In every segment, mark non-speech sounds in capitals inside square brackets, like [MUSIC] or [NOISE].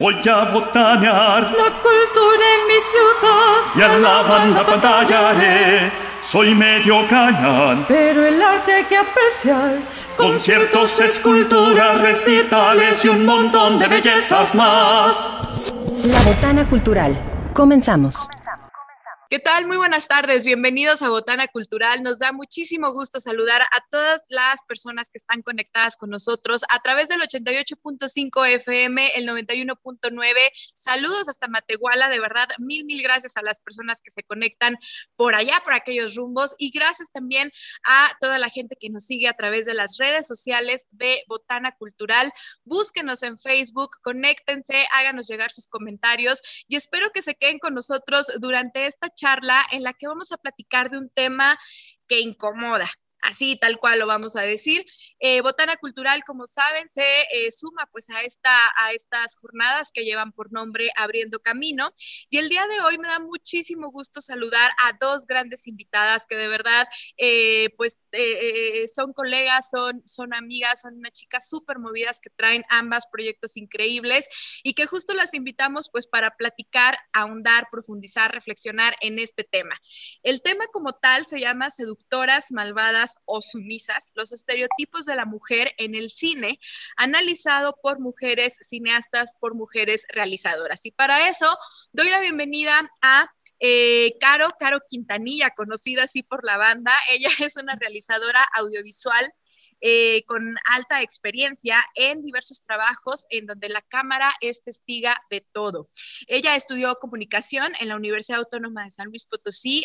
Voy a botanear la cultura en mi ciudad y a la banda pantallaré. Soy medio cañón, pero el arte hay que apreciar. Conciertos, esculturas, recitales y un montón de bellezas más. La Botana Cultural. Comenzamos. ¿Qué tal? Muy buenas tardes. Bienvenidos a Botana Cultural. Nos da muchísimo gusto saludar a todas las personas que están conectadas con nosotros a través del 88.5 FM, el 91.9. Saludos hasta Matehuala. De verdad, mil, mil gracias a las personas que se conectan por allá, por aquellos rumbos. Y gracias también a toda la gente que nos sigue a través de las redes sociales de Botana Cultural. Búsquenos en Facebook, conéctense, háganos llegar sus comentarios y espero que se queden con nosotros durante esta charla charla en la que vamos a platicar de un tema que incomoda, así tal cual lo vamos a decir. Eh, Botana Cultural, como saben, se eh, suma pues a, esta, a estas jornadas que llevan por nombre Abriendo Camino. Y el día de hoy me da muchísimo gusto saludar a dos grandes invitadas que de verdad eh, pues son colegas, son, son amigas, son unas chicas súper movidas que traen ambas proyectos increíbles y que justo las invitamos pues para platicar, ahondar, profundizar, reflexionar en este tema. El tema como tal se llama Seductoras, Malvadas, o sumisas, los estereotipos de la mujer en el cine, analizado por mujeres cineastas, por mujeres realizadoras. Y para eso doy la bienvenida a eh, Caro, Caro Quintanilla, conocida así por la banda. Ella [LAUGHS] es una realizadora audiovisual eh, con alta experiencia en diversos trabajos en donde la cámara es testiga de todo. Ella estudió comunicación en la Universidad Autónoma de San Luis Potosí,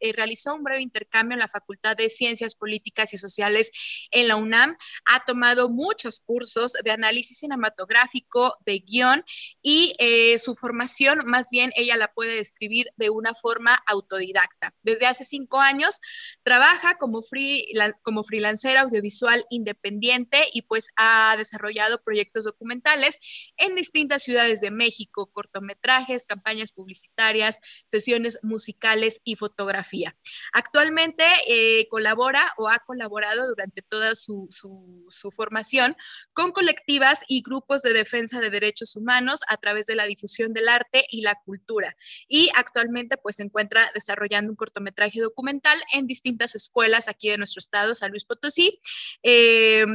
eh, realizó un breve intercambio en la Facultad de Ciencias Políticas y Sociales en la UNAM, ha tomado muchos cursos de análisis cinematográfico, de guion y eh, su formación, más bien ella la puede describir de una forma autodidacta. Desde hace cinco años trabaja como, free, como freelancera audiovisual independiente y pues ha desarrollado proyectos documentales en distintas ciudades de México, cortometrajes, campañas publicitarias, sesiones musicales y fotografía. Actualmente eh, colabora o ha colaborado durante toda su, su formación con colectivas y grupos de defensa de derechos humanos a través de la difusión del arte y la cultura. Y actualmente pues se encuentra desarrollando un cortometraje documental en distintas escuelas aquí de nuestro estado, San Luis Potosí, eh,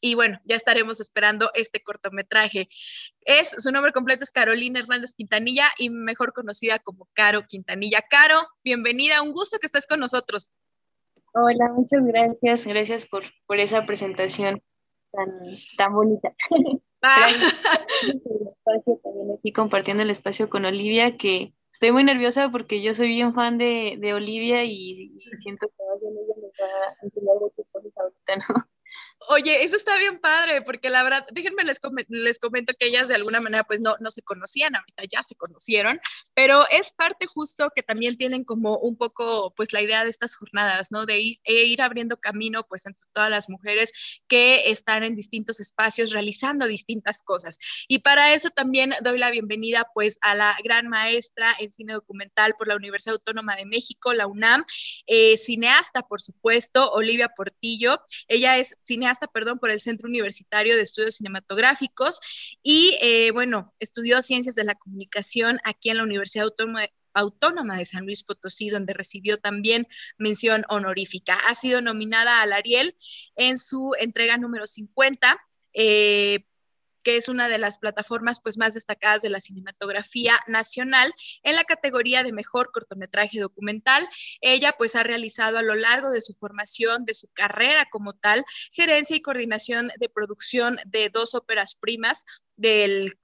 y bueno, ya estaremos esperando este cortometraje. Es, su nombre completo es Carolina Hernández Quintanilla y mejor conocida como Caro Quintanilla. Caro, bienvenida, un gusto que estés con nosotros. Hola, muchas gracias, gracias por, por esa presentación tan, tan bonita. Ah. [LAUGHS] también aquí compartiendo el espacio con Olivia, que estoy muy nerviosa porque yo soy bien fan de, de Olivia y, siento que ella va a enseñar muchas cosas ahorita, ¿no? Oye, eso está bien padre, porque la verdad, déjenme les, les comento que ellas de alguna manera pues no, no se conocían, ahorita ya se conocieron, pero es parte justo que también tienen como un poco pues la idea de estas jornadas, ¿no? De ir, e ir abriendo camino pues entre todas las mujeres que están en distintos espacios realizando distintas cosas. Y para eso también doy la bienvenida pues a la gran maestra en cine documental por la Universidad Autónoma de México, la UNAM, eh, cineasta por supuesto, Olivia Portillo. Ella es cineasta, perdón, por el Centro Universitario de Estudios Cinematográficos y, eh, bueno, estudió Ciencias de la Comunicación aquí en la Universidad Autónoma de San Luis Potosí, donde recibió también mención honorífica. Ha sido nominada al Ariel en su entrega número 50 que es una de las plataformas pues, más destacadas de la cinematografía nacional en la categoría de mejor cortometraje documental. Ella pues ha realizado a lo largo de su formación, de su carrera como tal, gerencia y coordinación de producción de dos óperas primas, del,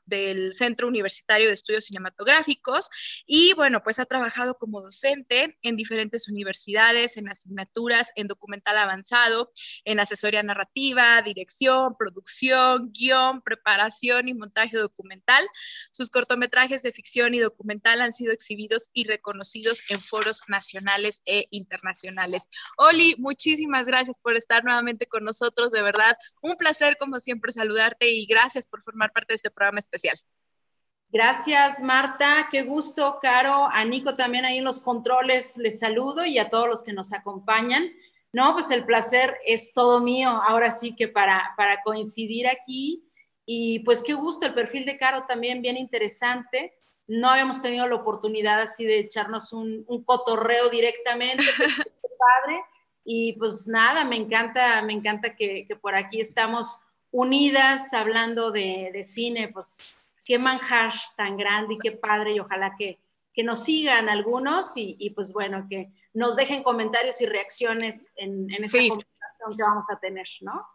Centro Universitario de Estudios Cinematográficos y bueno, pues ha trabajado como docente en diferentes universidades, en asignaturas, en documental avanzado, en asesoría narrativa, dirección, producción, guion, preparación y montaje documental. Sus cortometrajes de ficción y documental han sido exhibidos y reconocidos en foros nacionales e internacionales. Oli, muchísimas gracias por estar nuevamente con nosotros, de verdad, un placer como siempre saludarte y gracias por formar parte de este programa especial. Gracias, Marta. Qué gusto, Caro. A Nico también ahí en los controles les saludo y a todos los que nos acompañan. No, pues el placer es todo mío. Ahora sí que para, para coincidir aquí Y pues qué gusto, el perfil de Caro también bien interesante. No habíamos tenido la oportunidad así de echarnos un, cotorreo directamente, [LAUGHS] padre. Y pues nada, me encanta, me encanta que, por aquí estamos unidas hablando de, de, cine, pues qué manjar tan grande y qué padre y ojalá que, que nos sigan algunos y, y, pues bueno, que nos dejen comentarios y reacciones en, en esta conversación que vamos a tener, ¿no?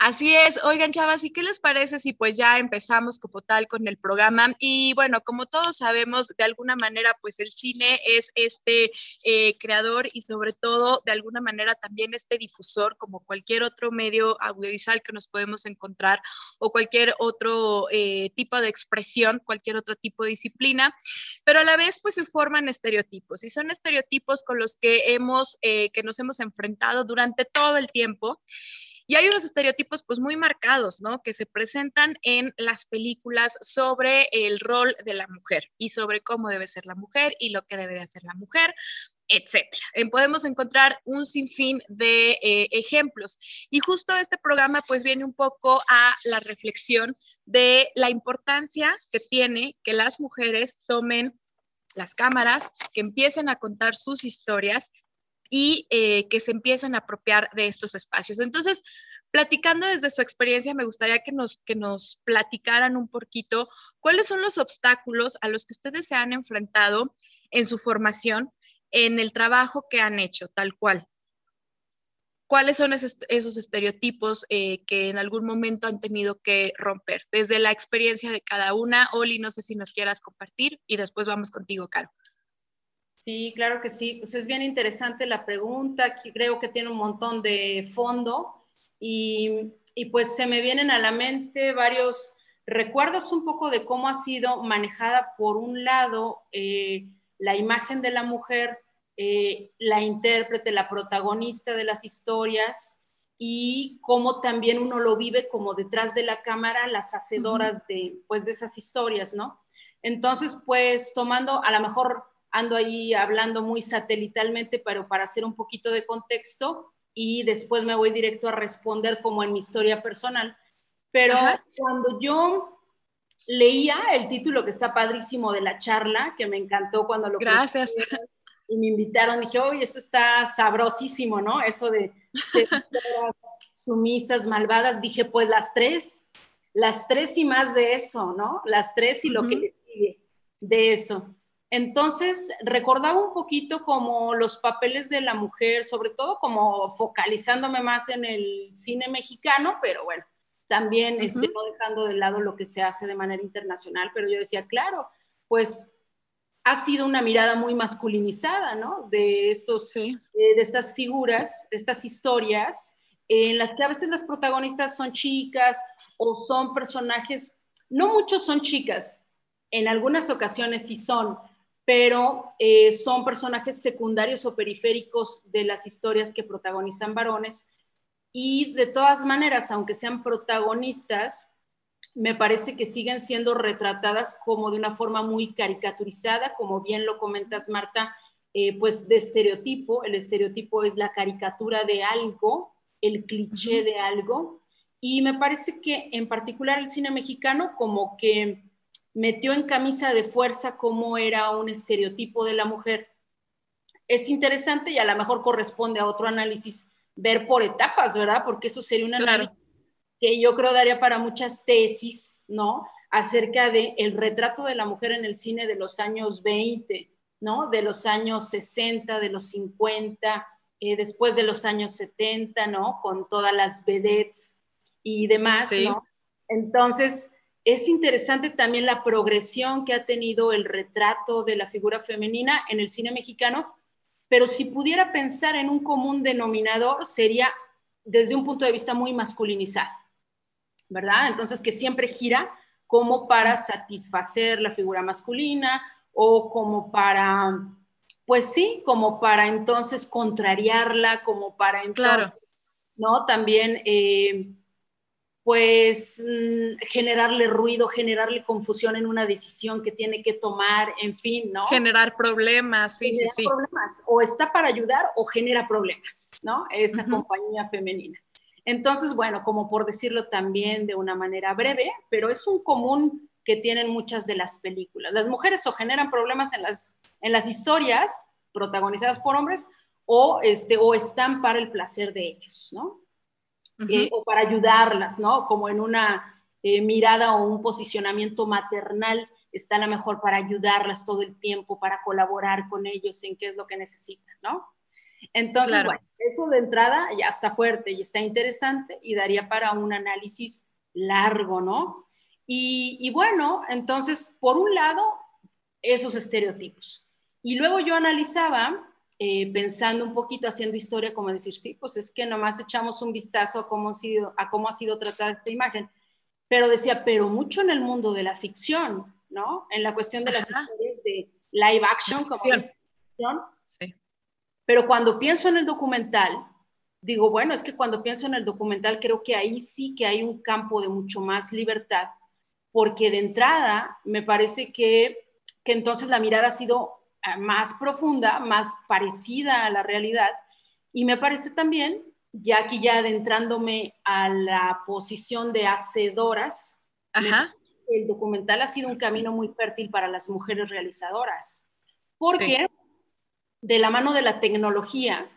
Así es. Oigan, chavas, ¿y qué les parece si pues ya empezamos como tal con el programa? Y bueno, como todos sabemos, de alguna manera, pues el cine es este eh, creador y sobre todo, de alguna manera, también este difusor, como cualquier otro medio audiovisual que nos podemos encontrar o cualquier otro eh, tipo de expresión, cualquier otro tipo de disciplina, pero a la vez pues se forman estereotipos y son estereotipos con los que hemos, eh, que nos hemos enfrentado durante todo el tiempo. Y hay unos estereotipos pues muy marcados, ¿no? Que se presentan en las películas sobre el rol de la mujer y sobre cómo debe ser la mujer y lo que debe de hacer la mujer etcétera. Podemos encontrar un sinfín de eh, ejemplos. Y justo este programa pues viene un poco a la reflexión de la importancia que tiene que las mujeres tomen las cámaras, que empiecen a contar sus historias y eh, que se empiecen a apropiar de estos espacios. Entonces, platicando desde su experiencia, me gustaría que nos, que nos platicaran un poquito cuáles son los obstáculos a los que ustedes se han enfrentado en su formación, en el trabajo que han hecho, tal cual. ¿Cuáles son esos, estereotipos eh, que en algún momento han tenido que romper? Desde la experiencia de cada una, Oli, no sé si nos quieras compartir y después vamos contigo, Caro. Sí, claro que sí. Pues es bien interesante la pregunta. Creo que tiene un montón de fondo y, pues se me vienen a la mente varios recuerdos un poco de cómo ha sido manejada por un lado eh, la imagen de la mujer, eh, la intérprete, la protagonista de las historias y cómo también uno lo vive como detrás de la cámara las hacedoras de, pues, de esas historias, ¿no? Entonces, pues tomando a lo mejor ando ahí hablando muy satelitalmente, pero para hacer un poquito de contexto y después me voy directo a responder como en mi historia personal. Pero cuando yo leía el título que está padrísimo de la charla, que me encantó cuando lo Gracias. Y me invitaron, dije, oye, esto está sabrosísimo, ¿no? Eso de [LAUGHS] sumisas, malvadas, dije, pues las tres, las tres y más de eso, ¿no? Las tres y lo que le sigue de eso. Entonces, recordaba un poquito como los papeles de la mujer, sobre todo como focalizándome más en el cine mexicano, pero bueno, también este, no dejando de lado lo que se hace de manera internacional, pero yo decía, claro, pues ha sido una mirada muy masculinizada, ¿no? De, estos, eh, de estas figuras, de estas historias, en las que a veces las protagonistas son chicas o son personajes, no muchos son chicas, en algunas ocasiones sí son, pero eh, son personajes secundarios o periféricos de las historias que protagonizan varones. Y de todas maneras, aunque sean protagonistas, me parece que siguen siendo retratadas como de una forma muy caricaturizada, como bien lo comentas, Marta, eh, pues de estereotipo. El estereotipo es la caricatura de algo, el cliché de algo. Y me parece que en particular el cine mexicano como que metió en camisa de fuerza cómo era un estereotipo de la mujer. Es interesante y a lo mejor corresponde a otro análisis ver por etapas, ¿verdad? Porque eso sería un análisis que yo creo daría para muchas tesis, ¿no? Acerca del el retrato de la mujer en el cine de los años 20, ¿no? De los años 60, de los 50, eh, después de los años 70, ¿no? Con todas las vedettes y demás, ¿no? Entonces, es interesante también la progresión que ha tenido el retrato de la figura femenina en el cine mexicano, pero si pudiera pensar en un común denominador, sería desde un punto de vista muy masculinizado, ¿verdad? Entonces, que siempre gira como para satisfacer la figura masculina o como para, pues sí, como para entonces contrariarla, como para entonces, ¿no? También... Eh, pues mm, generarle ruido, generarle confusión en una decisión que tiene que tomar, en fin, ¿no? Generar problemas, sí, sí, sí. Problemas. O está para ayudar o genera problemas, ¿no? Esa compañía femenina. Entonces, bueno, como por decirlo también de una manera breve, pero es un común que tienen muchas de las películas. Las mujeres o generan problemas en las, en las historias protagonizadas por hombres o, este, o están para el placer de ellos, ¿no? Eh, o para ayudarlas, ¿no? Como en una eh, mirada o un posicionamiento maternal, están a lo mejor para ayudarlas todo el tiempo, para colaborar con ellos en qué es lo que necesitan, ¿no? Entonces, bueno, eso de entrada ya está fuerte y está interesante y daría para un análisis largo, ¿no? Y, bueno, entonces, por un lado, esos estereotipos. Y luego yo analizaba, eh, pensando un poquito, haciendo historia, como decir, sí, pues es que nomás echamos un vistazo a cómo, ha sido, a cómo ha sido tratada esta imagen. Pero decía, pero mucho en el mundo de la ficción, ¿no? En la cuestión de las historias de live action, como ficción. Sí. Pero cuando pienso en el documental, digo, bueno, es que cuando pienso en el documental creo que ahí sí que hay un campo de mucho más libertad porque de entrada me parece que, entonces la mirada ha sido más profunda, más parecida a la realidad, y me parece también, ya aquí ya adentrándome a la posición de hacedoras, el documental ha sido un camino muy fértil para las mujeres realizadoras, porque de la mano de la tecnología,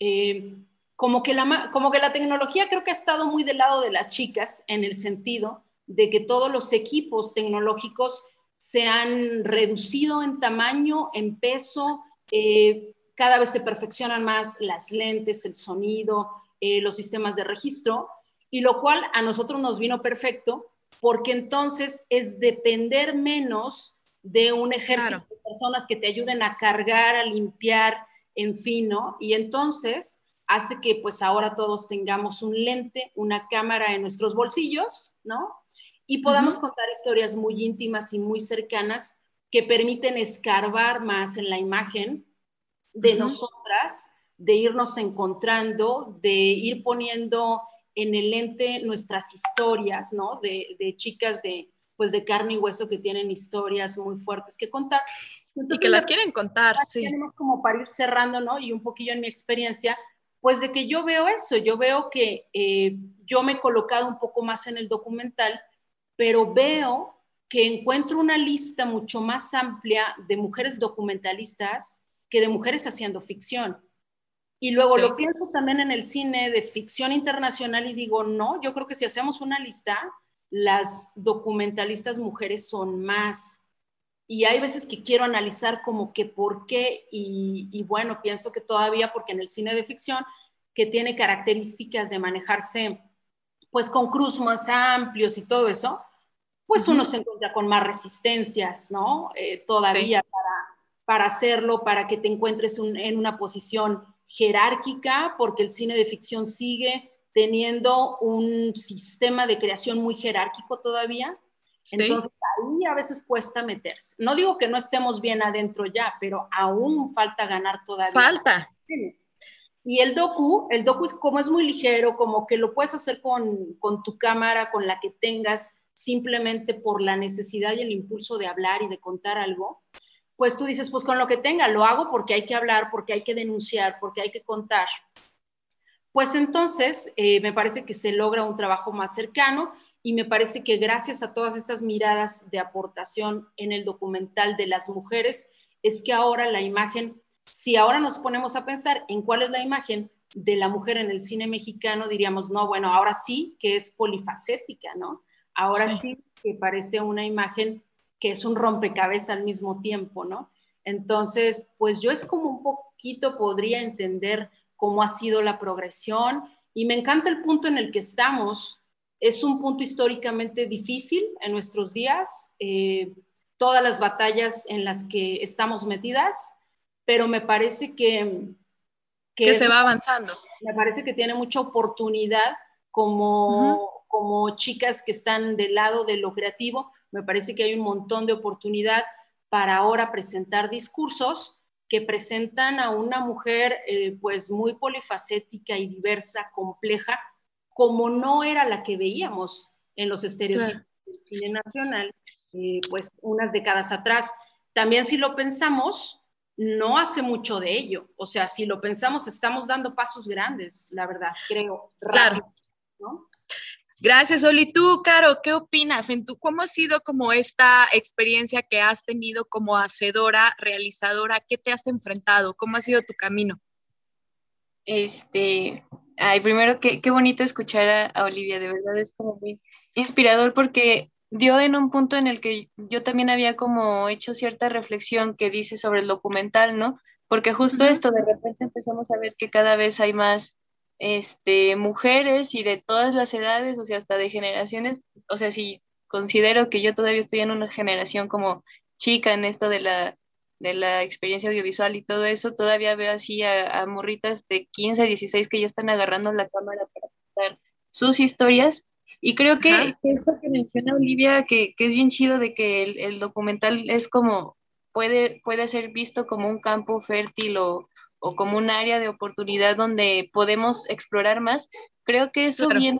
eh, como, que la, como que la tecnología creo que ha estado muy del lado de las chicas en el sentido de que todos los equipos tecnológicos se han reducido en tamaño, en peso, eh, cada vez se perfeccionan más las lentes, el sonido, eh, los sistemas de registro, y lo cual a nosotros nos vino perfecto porque entonces es depender menos de un ejército de personas que te ayuden a cargar, a limpiar, en fin, ¿no? Y entonces hace que pues ahora todos tengamos un lente, una cámara en nuestros bolsillos, ¿no? Y podamos contar historias muy íntimas y muy cercanas que permiten escarbar más en la imagen de nosotras, de irnos encontrando, de ir poniendo en el lente nuestras historias, ¿no? De, chicas de, pues de carne y hueso que tienen historias muy fuertes que contar. y que las quieren contar, sí. Tenemos como para ir cerrando, ¿no? Y un poquillo en mi experiencia, pues de que yo veo eso, yo veo que eh, yo me he colocado un poco más en el documental pero veo que encuentro una lista mucho más amplia de mujeres documentalistas que de mujeres haciendo ficción. Y luego lo pienso también en el cine de ficción internacional y digo, no, yo creo que si hacemos una lista, las documentalistas mujeres son más. Y hay veces que quiero analizar como que por qué, y, y bueno, pienso que todavía porque en el cine de ficción, que tiene características de manejarse pues con cruz más amplios y todo eso, pues uno se encuentra con más resistencias, ¿no? Eh, todavía para, hacerlo, para que te encuentres en una posición jerárquica, porque el cine de ficción sigue teniendo un sistema de creación muy jerárquico todavía. Entonces ahí a veces cuesta meterse. No digo que no estemos bien adentro ya, pero aún falta ganar todavía. Falta. Y el docu, el docu es como es muy ligero, como que lo puedes hacer con, con tu cámara, con la que tengas, simplemente por la necesidad y el impulso de hablar y de contar algo, pues tú dices, pues con lo que tenga, lo hago porque hay que hablar, porque hay que denunciar, porque hay que contar. Pues entonces eh, me parece que se logra un trabajo más cercano y me parece que gracias a todas estas miradas de aportación en el documental de las mujeres, es que ahora la imagen, si ahora nos ponemos a pensar en cuál es la imagen de la mujer en el cine mexicano, diríamos, no, bueno, ahora sí que es polifacética, ¿no? Ahora sí. que parece una imagen que es un rompecabezas al mismo tiempo, ¿no? Entonces, pues yo es como un poquito podría entender cómo ha sido la progresión y me encanta el punto en el que estamos. Es un punto históricamente difícil en nuestros días, eh, todas las batallas en las que estamos metidas, pero me parece que... Que, se va avanzando. Me parece que tiene mucha oportunidad como como chicas que están del lado de lo creativo, me parece que hay un montón de oportunidad para ahora presentar discursos que presentan a una mujer eh, pues muy polifacética y diversa, compleja, como no era la que veíamos en los estereotipos del cine nacional, eh, pues unas décadas atrás. También si lo pensamos, no hace mucho de ello. O sea, si lo pensamos, estamos dando pasos grandes, la verdad, creo. Claro ¿no? Gracias, Oli. Tú, Caro, ¿qué opinas? En tu, ¿Cómo ha sido como esta experiencia que has tenido como hacedora, realizadora? ¿Qué te has enfrentado? ¿Cómo ha sido tu camino? Este, ay, primero, qué, qué bonito escuchar a, a, Olivia, de verdad es como muy inspirador porque dio en un punto en el que yo también había como hecho cierta reflexión que dice sobre el documental, ¿no? Porque justo uh -huh. esto, de repente empezamos a ver que cada vez hay más este, mujeres y de todas las edades, o sea, hasta de generaciones, o sea, si considero que yo todavía estoy en una generación como chica en esto de la, de la experiencia audiovisual y todo eso, todavía veo así a, a morritas de 15, 16 que ya están agarrando la cámara para contar sus historias. Y creo que, que esto que menciona Olivia, que, que, es bien chido de que el, el documental es como, puede, puede ser visto como un campo fértil o, o como un área de oportunidad donde podemos explorar más, creo que eso claro. viene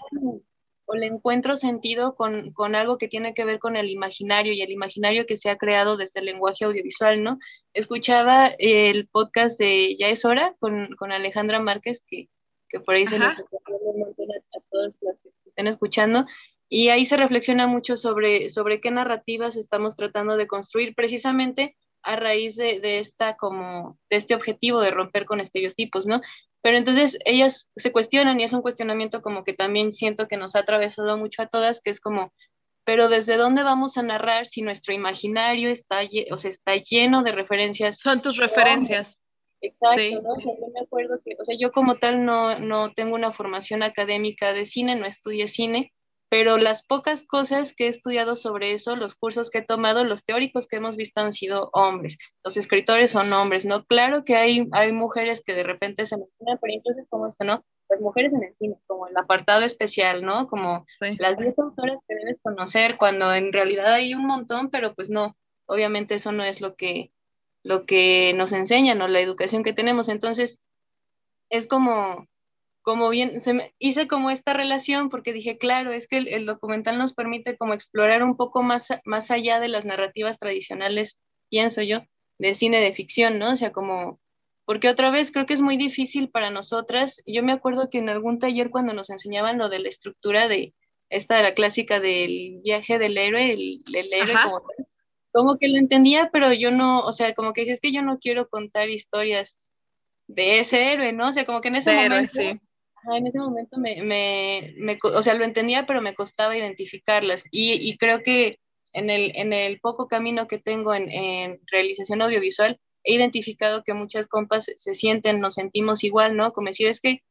o le encuentro sentido con, con, algo que tiene que ver con el imaginario y el imaginario que se ha creado desde el lenguaje audiovisual, ¿no? Escuchaba el podcast de Ya es hora con, con Alejandra Márquez, que, que por ahí Ajá. se les a, a todos los que estén escuchando, y ahí se reflexiona mucho sobre, sobre qué narrativas estamos tratando de construir precisamente a raíz de, de, esta como de este objetivo de romper con estereotipos, ¿no? Pero entonces ellas se cuestionan y es un cuestionamiento como que también siento que nos ha atravesado mucho a todas, que es como, pero ¿desde dónde vamos a narrar si nuestro imaginario está, o sea, está lleno de referencias? Son tus referencias. Exacto, sí. ¿no? Yo me acuerdo que, o sea, yo como tal no, no tengo una formación académica de cine, no estudié cine, pero las pocas cosas que he estudiado sobre eso, los cursos que he tomado, los teóricos que hemos visto han sido hombres, los escritores son hombres, ¿no? Claro que hay, hay mujeres que de repente se mencionan, pero entonces como esto, ¿no? Las mujeres en el cine, como el apartado especial, ¿no? Como sí. las 10 autoras que debes conocer, cuando en realidad hay un montón, pero pues no, obviamente eso no es lo que, lo que nos enseñan, ¿no? La educación que tenemos, entonces es como como bien, se me, hice como esta relación porque dije, claro, es que el, el, documental nos permite como explorar un poco más, más allá de las narrativas tradicionales, pienso yo, de cine de ficción, ¿no? O sea, como, porque otra vez creo que es muy difícil para nosotras. Yo me acuerdo que en algún taller cuando nos enseñaban lo de la estructura de esta de la clásica del viaje del héroe, el, el héroe como, como que lo entendía, pero yo no, o sea, como que dices que yo no quiero contar historias de ese héroe, ¿no? O sea, como que en ese de momento... Héroe, sí en ese momento me, me, me, o sea, lo entendía, pero me costaba identificarlas. Y, y creo que en el, en el, poco camino que tengo en, en, realización audiovisual, he identificado que muchas compas se sienten, nos sentimos igual, ¿no? Como decir, es que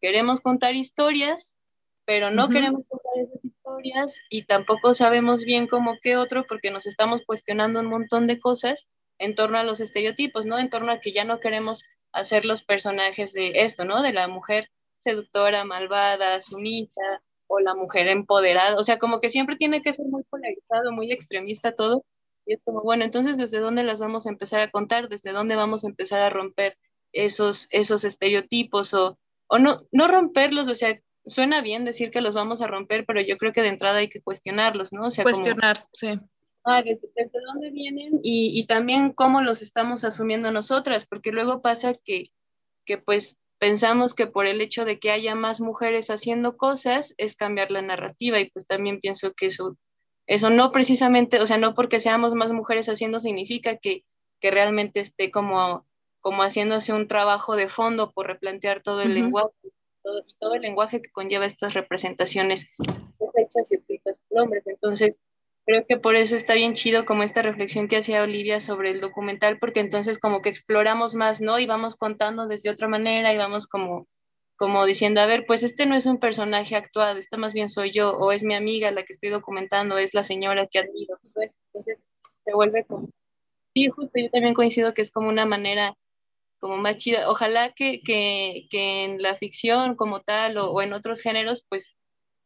queremos contar historias, pero no uh -huh. queremos contar esas historias y tampoco sabemos bien cómo qué otro, porque nos estamos cuestionando un montón de cosas en torno a los estereotipos, ¿no? En torno a que ya no queremos hacer los personajes de esto, ¿no? De la mujer seductora, malvada, sumisa, o la mujer empoderada, o sea, como que siempre tiene que ser muy polarizado, muy extremista todo, y es como, bueno, entonces, ¿desde dónde las vamos a empezar a contar? ¿Desde dónde vamos a empezar a romper esos, esos estereotipos? O, o no, no romperlos, o sea, suena bien decir que los vamos a romper, pero yo creo que de entrada hay que cuestionarlos, ¿no? O sea, cuestionar, como, sí. Ah, desde, desde, dónde vienen y, y también cómo los estamos asumiendo nosotras, porque luego pasa que, que pues pensamos que por el hecho de que haya más mujeres haciendo cosas es cambiar la narrativa y pues también pienso que eso, eso no precisamente, o sea, no porque seamos más mujeres haciendo significa que, que realmente esté como, como haciéndose un trabajo de fondo por replantear todo el uh -huh. lenguaje todo, todo el lenguaje que conlleva estas representaciones hechas y escritas por hombres. Entonces, creo que por eso está bien chido como esta reflexión que hacía Olivia sobre el documental, porque entonces como que exploramos más, ¿no? Y vamos contando desde otra manera y vamos como, como diciendo, a ver, pues este no es un personaje actuado, este más bien soy yo, o es mi amiga la que estoy documentando, es la señora que admiro. Entonces se vuelve como... Sí, justo yo también coincido que es como una manera como más chida. Ojalá que, que, que en la ficción como tal o, o en otros géneros, pues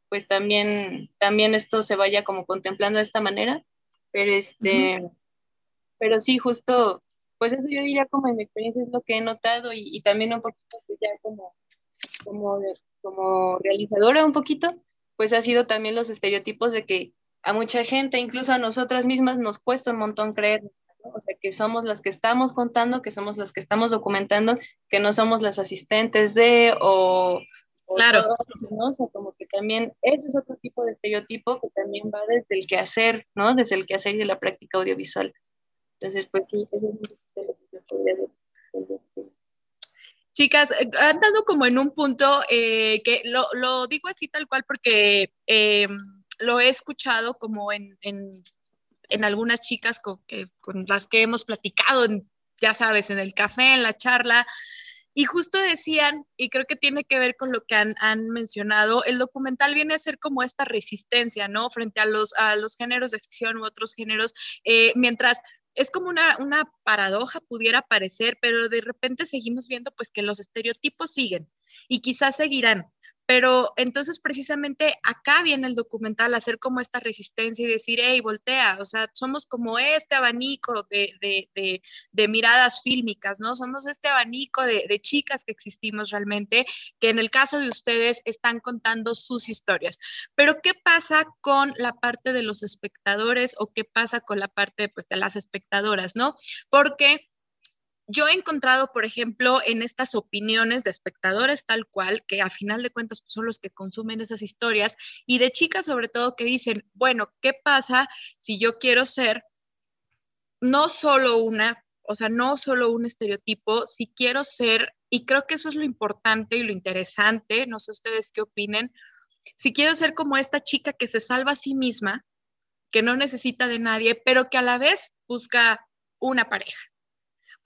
pues también, también esto se vaya como contemplando de esta manera, pero este, uh -huh. pero sí, justo, pues eso yo diría como en mi experiencia es lo que he notado y, y también un poquito pues ya como, como, como realizadora un poquito, pues ha sido también los estereotipos de que a mucha gente, incluso a nosotras mismas, nos cuesta un montón creer, ¿no? o sea, que somos las que estamos contando, que somos las que estamos documentando, que no somos las asistentes de o claro. ¿no? O sea, como que también ese es otro tipo de estereotipo que también va desde el quehacer, ¿no? Desde el quehacer y de la práctica audiovisual. Entonces, pues sí, eso es lo que yo podría decir. Chicas, eh, han dado como en un punto eh, que lo, lo, digo así tal cual porque eh, lo he escuchado como en, en, en algunas chicas con, que, con, las que hemos platicado, en, ya sabes, en el café, en la charla, y justo decían, y creo que tiene que ver con lo que han, han, mencionado, el documental viene a ser como esta resistencia, ¿no? Frente a los, a los géneros de ficción u otros géneros, eh, mientras es como una, una paradoja, pudiera parecer, pero de repente seguimos viendo pues que los estereotipos siguen y quizás seguirán. Pero entonces precisamente acá viene el documental a hacer como esta resistencia y decir, hey, voltea, o sea, somos como este abanico de, de, de, miradas fílmicas, ¿no? Somos este abanico de, chicas que existimos realmente, que en el caso de ustedes están contando sus historias. Pero ¿qué pasa con la parte de los espectadores o qué pasa con la parte pues, de las espectadoras, ¿no? Porque yo he encontrado, por ejemplo, en estas opiniones de espectadores tal cual, que a final de cuentas pues, son los que consumen esas historias, y de chicas sobre todo que dicen, bueno, ¿qué pasa si yo quiero ser no solo una, o sea, no solo un estereotipo, si quiero ser, y creo que eso es lo importante y lo interesante, no sé ustedes qué opinen, si quiero ser como esta chica que se salva a sí misma, que no necesita de nadie, pero que a la vez busca una pareja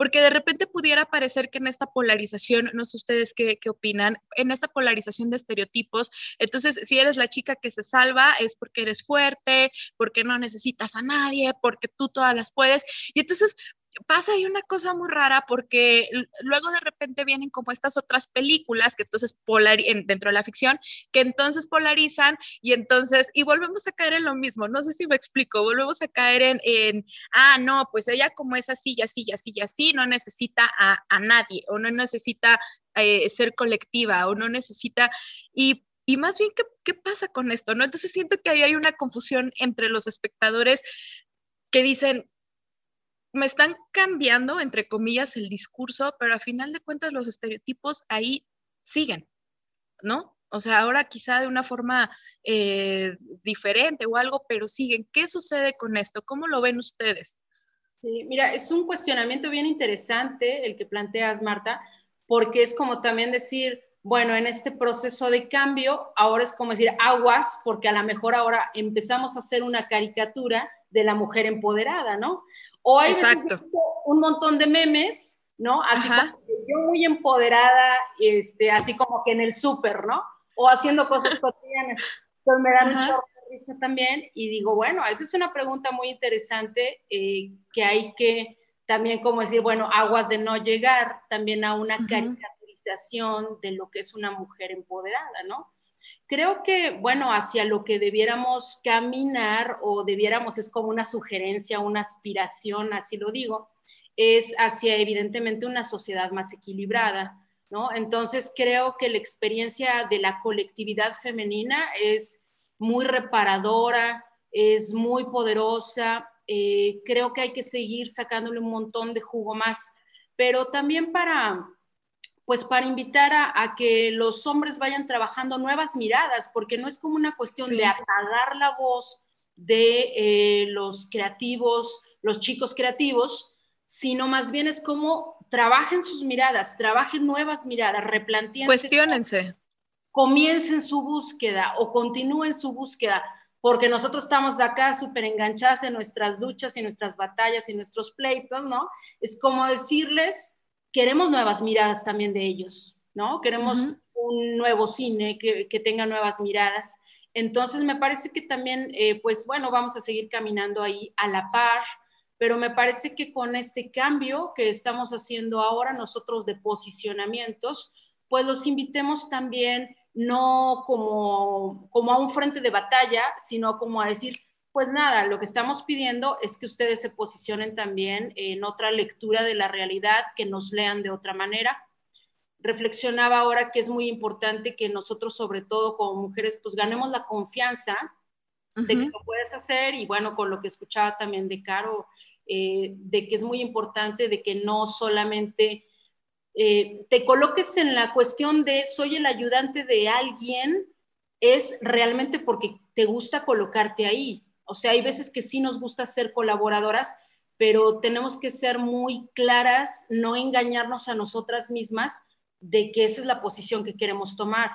porque de repente pudiera parecer que en esta polarización, no sé ustedes qué, opinan, en esta polarización de estereotipos, entonces si eres la chica que se salva es porque eres fuerte, porque no necesitas a nadie, porque tú todas las puedes, y entonces pasa ahí una cosa muy rara porque luego de repente vienen como estas otras películas que entonces polar dentro de la ficción, que entonces polarizan y entonces, y volvemos a caer en lo mismo, no sé si me explico, volvemos a caer en, en ah, no, pues ella como es así y así y así y así, no necesita a, a nadie o no necesita eh, ser colectiva o no necesita, y y más bien, ¿qué, ¿qué, pasa con esto? ¿no? Entonces siento que ahí hay una confusión entre los espectadores que dicen, me están cambiando, entre comillas, el discurso, pero a final de cuentas los estereotipos ahí siguen, ¿no? O sea, ahora quizá de una forma eh, diferente o algo, pero siguen. ¿Qué sucede con esto? ¿Cómo lo ven ustedes? Sí, mira, es un cuestionamiento bien interesante el que planteas, Marta, porque es como también decir, bueno, en este proceso de cambio, ahora es como decir aguas, porque a lo mejor ahora empezamos a hacer una caricatura de la mujer empoderada, ¿no? O hay un montón de memes, ¿no? Así como yo muy empoderada, este, así como que en el súper, ¿no? O haciendo cosas [LAUGHS] cotidianas. Entonces me da mucho risa también y digo, bueno, esa es una pregunta muy interesante eh, que hay que también como decir, bueno, aguas de no llegar también a una caricaturización de lo que es una mujer empoderada, ¿no? Creo que, bueno, hacia lo que debiéramos caminar o debiéramos, es como una sugerencia, una aspiración, así lo digo, es hacia evidentemente una sociedad más equilibrada, ¿no? Entonces creo que la experiencia de la colectividad femenina es muy reparadora, es muy poderosa, eh, creo que hay que seguir sacándole un montón de jugo más, pero también para pues para invitar a, que los hombres vayan trabajando nuevas miradas, porque no es como una cuestión de apagar la voz de eh, los creativos, los chicos creativos, sino más bien es como trabajen sus miradas, trabajen nuevas miradas, replanteen. Cuestiónense. Comiencen su búsqueda o continúen su búsqueda, porque nosotros estamos acá súper enganchadas en nuestras luchas y nuestras batallas y nuestros pleitos, ¿no? Es como decirles, queremos nuevas miradas también de ellos, ¿no? Queremos un nuevo cine que, que, tenga nuevas miradas. Entonces, me parece que también, eh, pues bueno, vamos a seguir caminando ahí a la par, pero me parece que con este cambio que estamos haciendo ahora nosotros de posicionamientos, pues los invitemos también no como, como a un frente de batalla, sino como a decir, pues nada, lo que estamos pidiendo es que ustedes se posicionen también en otra lectura de la realidad, que nos lean de otra manera. Reflexionaba ahora que es muy importante que nosotros, sobre todo como mujeres, pues ganemos la confianza de que lo puedes hacer y bueno, con lo que escuchaba también de Caro, eh, de que es muy importante de que no solamente eh, te coloques en la cuestión de soy el ayudante de alguien, es realmente porque te gusta colocarte ahí. O sea, hay veces que sí nos gusta ser colaboradoras, pero tenemos que ser muy claras, no engañarnos a nosotras mismas de que esa es la posición que queremos tomar.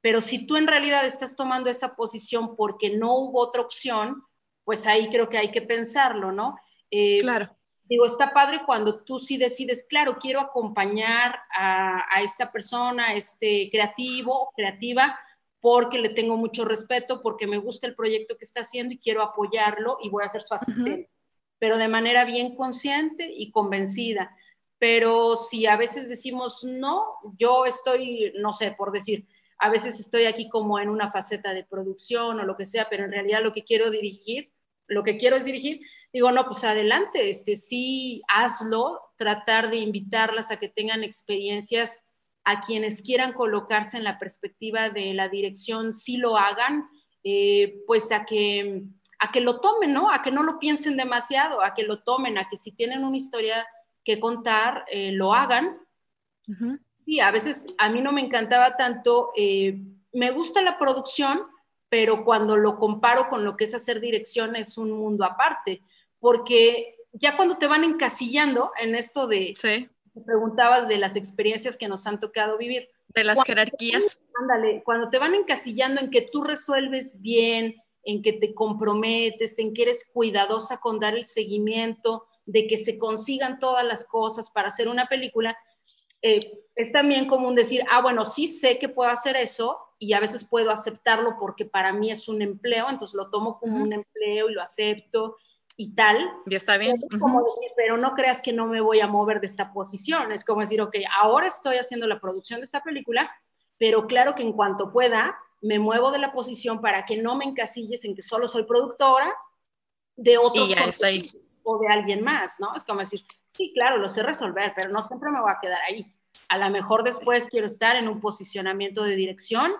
Pero si tú en realidad estás tomando esa posición porque no hubo otra opción, pues ahí creo que hay que pensarlo, ¿no? Eh, claro. Digo, está padre cuando tú sí decides, claro, quiero acompañar a, a esta persona, a este creativo, creativa, porque le tengo mucho respeto, porque me gusta el proyecto que está haciendo y quiero apoyarlo y voy a ser su asistente, pero de manera bien consciente y convencida. Pero si a veces decimos, no, yo estoy, no sé, por decir, a veces estoy aquí como en una faceta de producción o lo que sea, pero en realidad lo que quiero dirigir, lo que quiero es dirigir, digo, no, pues adelante, este, sí, hazlo, tratar de invitarlas a que tengan experiencias a quienes quieran colocarse en la perspectiva de la dirección, sí lo hagan, eh, pues a que, a que lo tomen, ¿no? A que no lo piensen demasiado, a que lo tomen, a que si tienen una historia que contar, eh, lo hagan. Y a veces a mí no me encantaba tanto, eh, me gusta la producción, pero cuando lo comparo con lo que es hacer dirección es un mundo aparte, porque ya cuando te van encasillando en esto de, sí preguntabas de las experiencias que nos han tocado vivir. De las jerarquías. ándale, cuando te van encasillando en que tú resuelves bien, en que te comprometes, en que eres cuidadosa con dar el seguimiento, de que se consigan todas las cosas para hacer una película, eh, es también común decir, ah, bueno, sí sé que puedo hacer eso y a veces puedo aceptarlo porque para mí es un empleo, entonces lo tomo como un empleo y lo acepto y tal. Y está bien. como decir, pero no creas que no me voy a mover de esta posición. Es como decir, ok, ahora estoy haciendo la producción de esta película, pero claro que en cuanto pueda, me muevo de la posición para que no me encasilles en que solo soy productora de otros o de alguien más, ¿no? Es como decir, sí, claro, lo sé resolver, pero no siempre me voy a quedar ahí. A lo mejor después quiero estar en un posicionamiento de dirección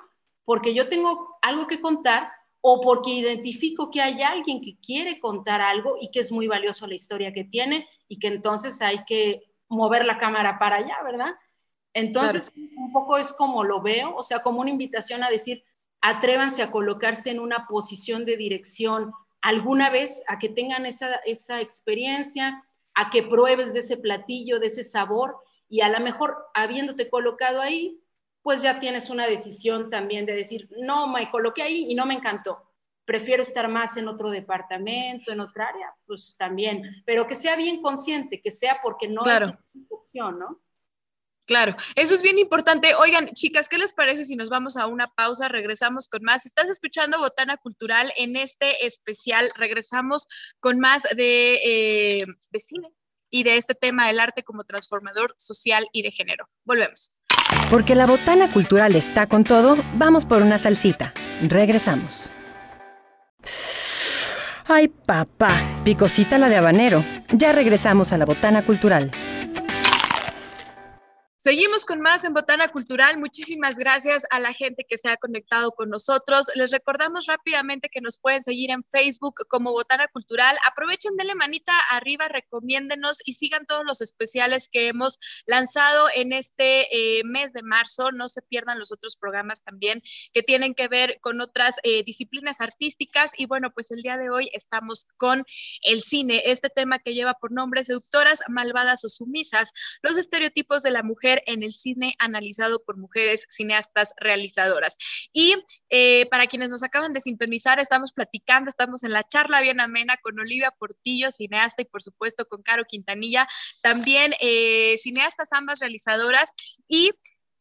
porque yo tengo algo que contar o porque identifico que hay alguien que quiere contar algo y que es muy valioso la historia que tiene y que entonces hay que mover la cámara para allá, ¿verdad? Entonces, un poco es como lo veo, o sea, como una invitación a decir, atrévanse a colocarse en una posición de dirección alguna vez, a que tengan esa, esa experiencia, a que pruebes de ese platillo, de ese sabor, y a lo mejor habiéndote colocado ahí, pues ya tienes una decisión también de decir, no, me coloqué ahí y no me encantó. Prefiero estar más en otro departamento, en otra área, pues también, pero que sea bien consciente, que sea porque no es una opción, ¿no? Claro, eso es bien importante. Oigan, chicas, ¿qué les parece si nos vamos a una pausa? Regresamos con más. Estás escuchando Botana Cultural en este especial. Regresamos con más de, eh, de cine y de este tema del arte como transformador social y de género. Volvemos. Porque la botana cultural está con todo, vamos por una salsita. Regresamos. Ay, papá, picosita la de habanero. Ya regresamos a la botana cultural. Seguimos con más en Botana Cultural. Muchísimas gracias a la gente que se ha conectado con nosotros. Les recordamos rápidamente que nos pueden seguir en Facebook como Botana Cultural. Aprovechen, denle manita arriba, recomiéndenos y sigan todos los especiales que hemos lanzado en este eh, mes de marzo. No se pierdan los otros programas también que tienen que ver con otras eh, disciplinas artísticas. Y bueno, pues el día de hoy estamos con el cine, este tema que lleva por nombre seductoras, malvadas o sumisas, los estereotipos de la mujer en el cine analizado por mujeres cineastas realizadoras. Y eh, para quienes nos acaban de sintonizar, estamos platicando, estamos en la charla bien amena con Olivia Portillo, cineasta, y por supuesto con Caro Quintanilla, también eh, cineastas ambas realizadoras. Y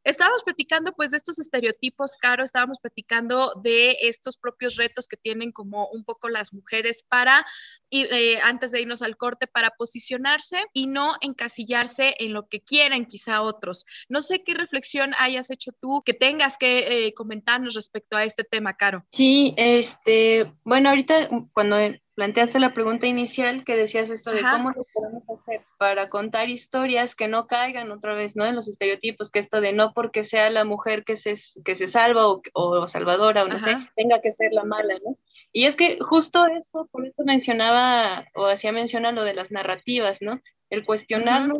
Estábamos platicando pues de estos estereotipos, Caro, estábamos platicando de estos propios retos que tienen como un poco las mujeres para, eh, antes de irnos al corte, para posicionarse y no encasillarse en lo que quieren quizá otros. No sé qué reflexión hayas hecho tú que tengas que eh, comentarnos respecto a este tema, Caro. Sí, este, bueno, ahorita cuando planteaste la pregunta inicial que decías esto de cómo lo podemos hacer para contar historias que no caigan otra vez, ¿no? En los estereotipos, que esto de no porque sea la mujer que se, que se salva o, salvadora o no sé, tenga que ser la mala, ¿no? Y es que justo eso, por eso mencionaba o hacía mención a lo de las narrativas, ¿no? El cuestionarnos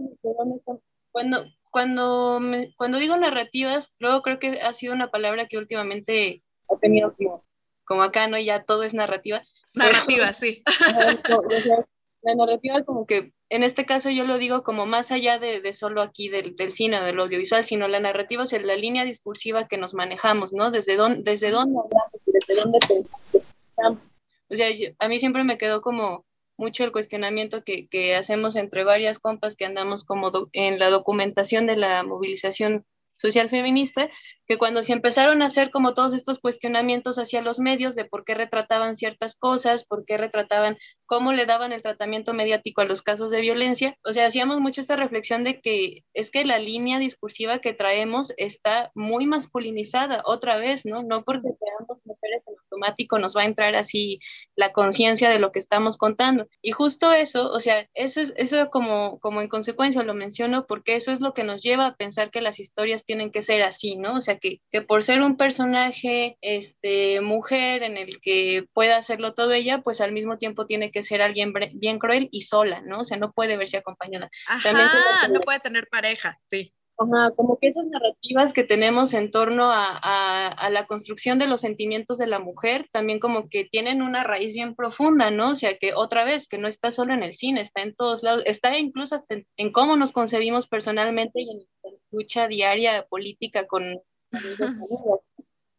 cuando, cuando, cuando digo narrativas, luego creo que ha sido una palabra que últimamente ha tenido como, como acá, ¿no? Ya todo es narrativa. Narrativa, sí. [LAUGHS] la narrativa como que en este caso yo lo digo como más allá de, de solo aquí del, del, cine, del audiovisual, sino la narrativa, o sea, la línea discursiva que nos manejamos, ¿no? Desde dónde, desde dónde hablamos y desde dónde pensamos. O sea, a mí siempre me quedó como mucho el cuestionamiento que, que hacemos entre varias compas que andamos como en la documentación de la movilización social feminista, que cuando se empezaron a hacer como todos estos cuestionamientos hacia los medios de por qué retrataban ciertas cosas, por qué retrataban, cómo le daban el tratamiento mediático a los casos de violencia, o sea, hacíamos mucho esta reflexión de que es que la línea discursiva que traemos está muy masculinizada otra vez, ¿no? No porque seamos mujeres automático nos va a entrar así la conciencia de lo que estamos contando. Y justo eso, o sea, eso es eso como como en consecuencia lo menciono porque eso es lo que nos lleva a pensar que las historias tienen que ser así, ¿no? O sea, que, por ser un personaje, este, mujer, en el que pueda hacerlo todo ella, pues al mismo tiempo tiene que ser alguien bien cruel y sola, ¿no? O sea, no puede verse acompañada. Ajá, no puede tener pareja, sí. Ajá, como que esas narrativas que tenemos en torno a, a, la construcción de los sentimientos de la mujer, también como que tienen una raíz bien profunda, ¿no? O sea, que otra vez, que no está solo en el cine, está en todos lados, está incluso hasta en, cómo nos concebimos personalmente y en la lucha diaria política con [LAUGHS]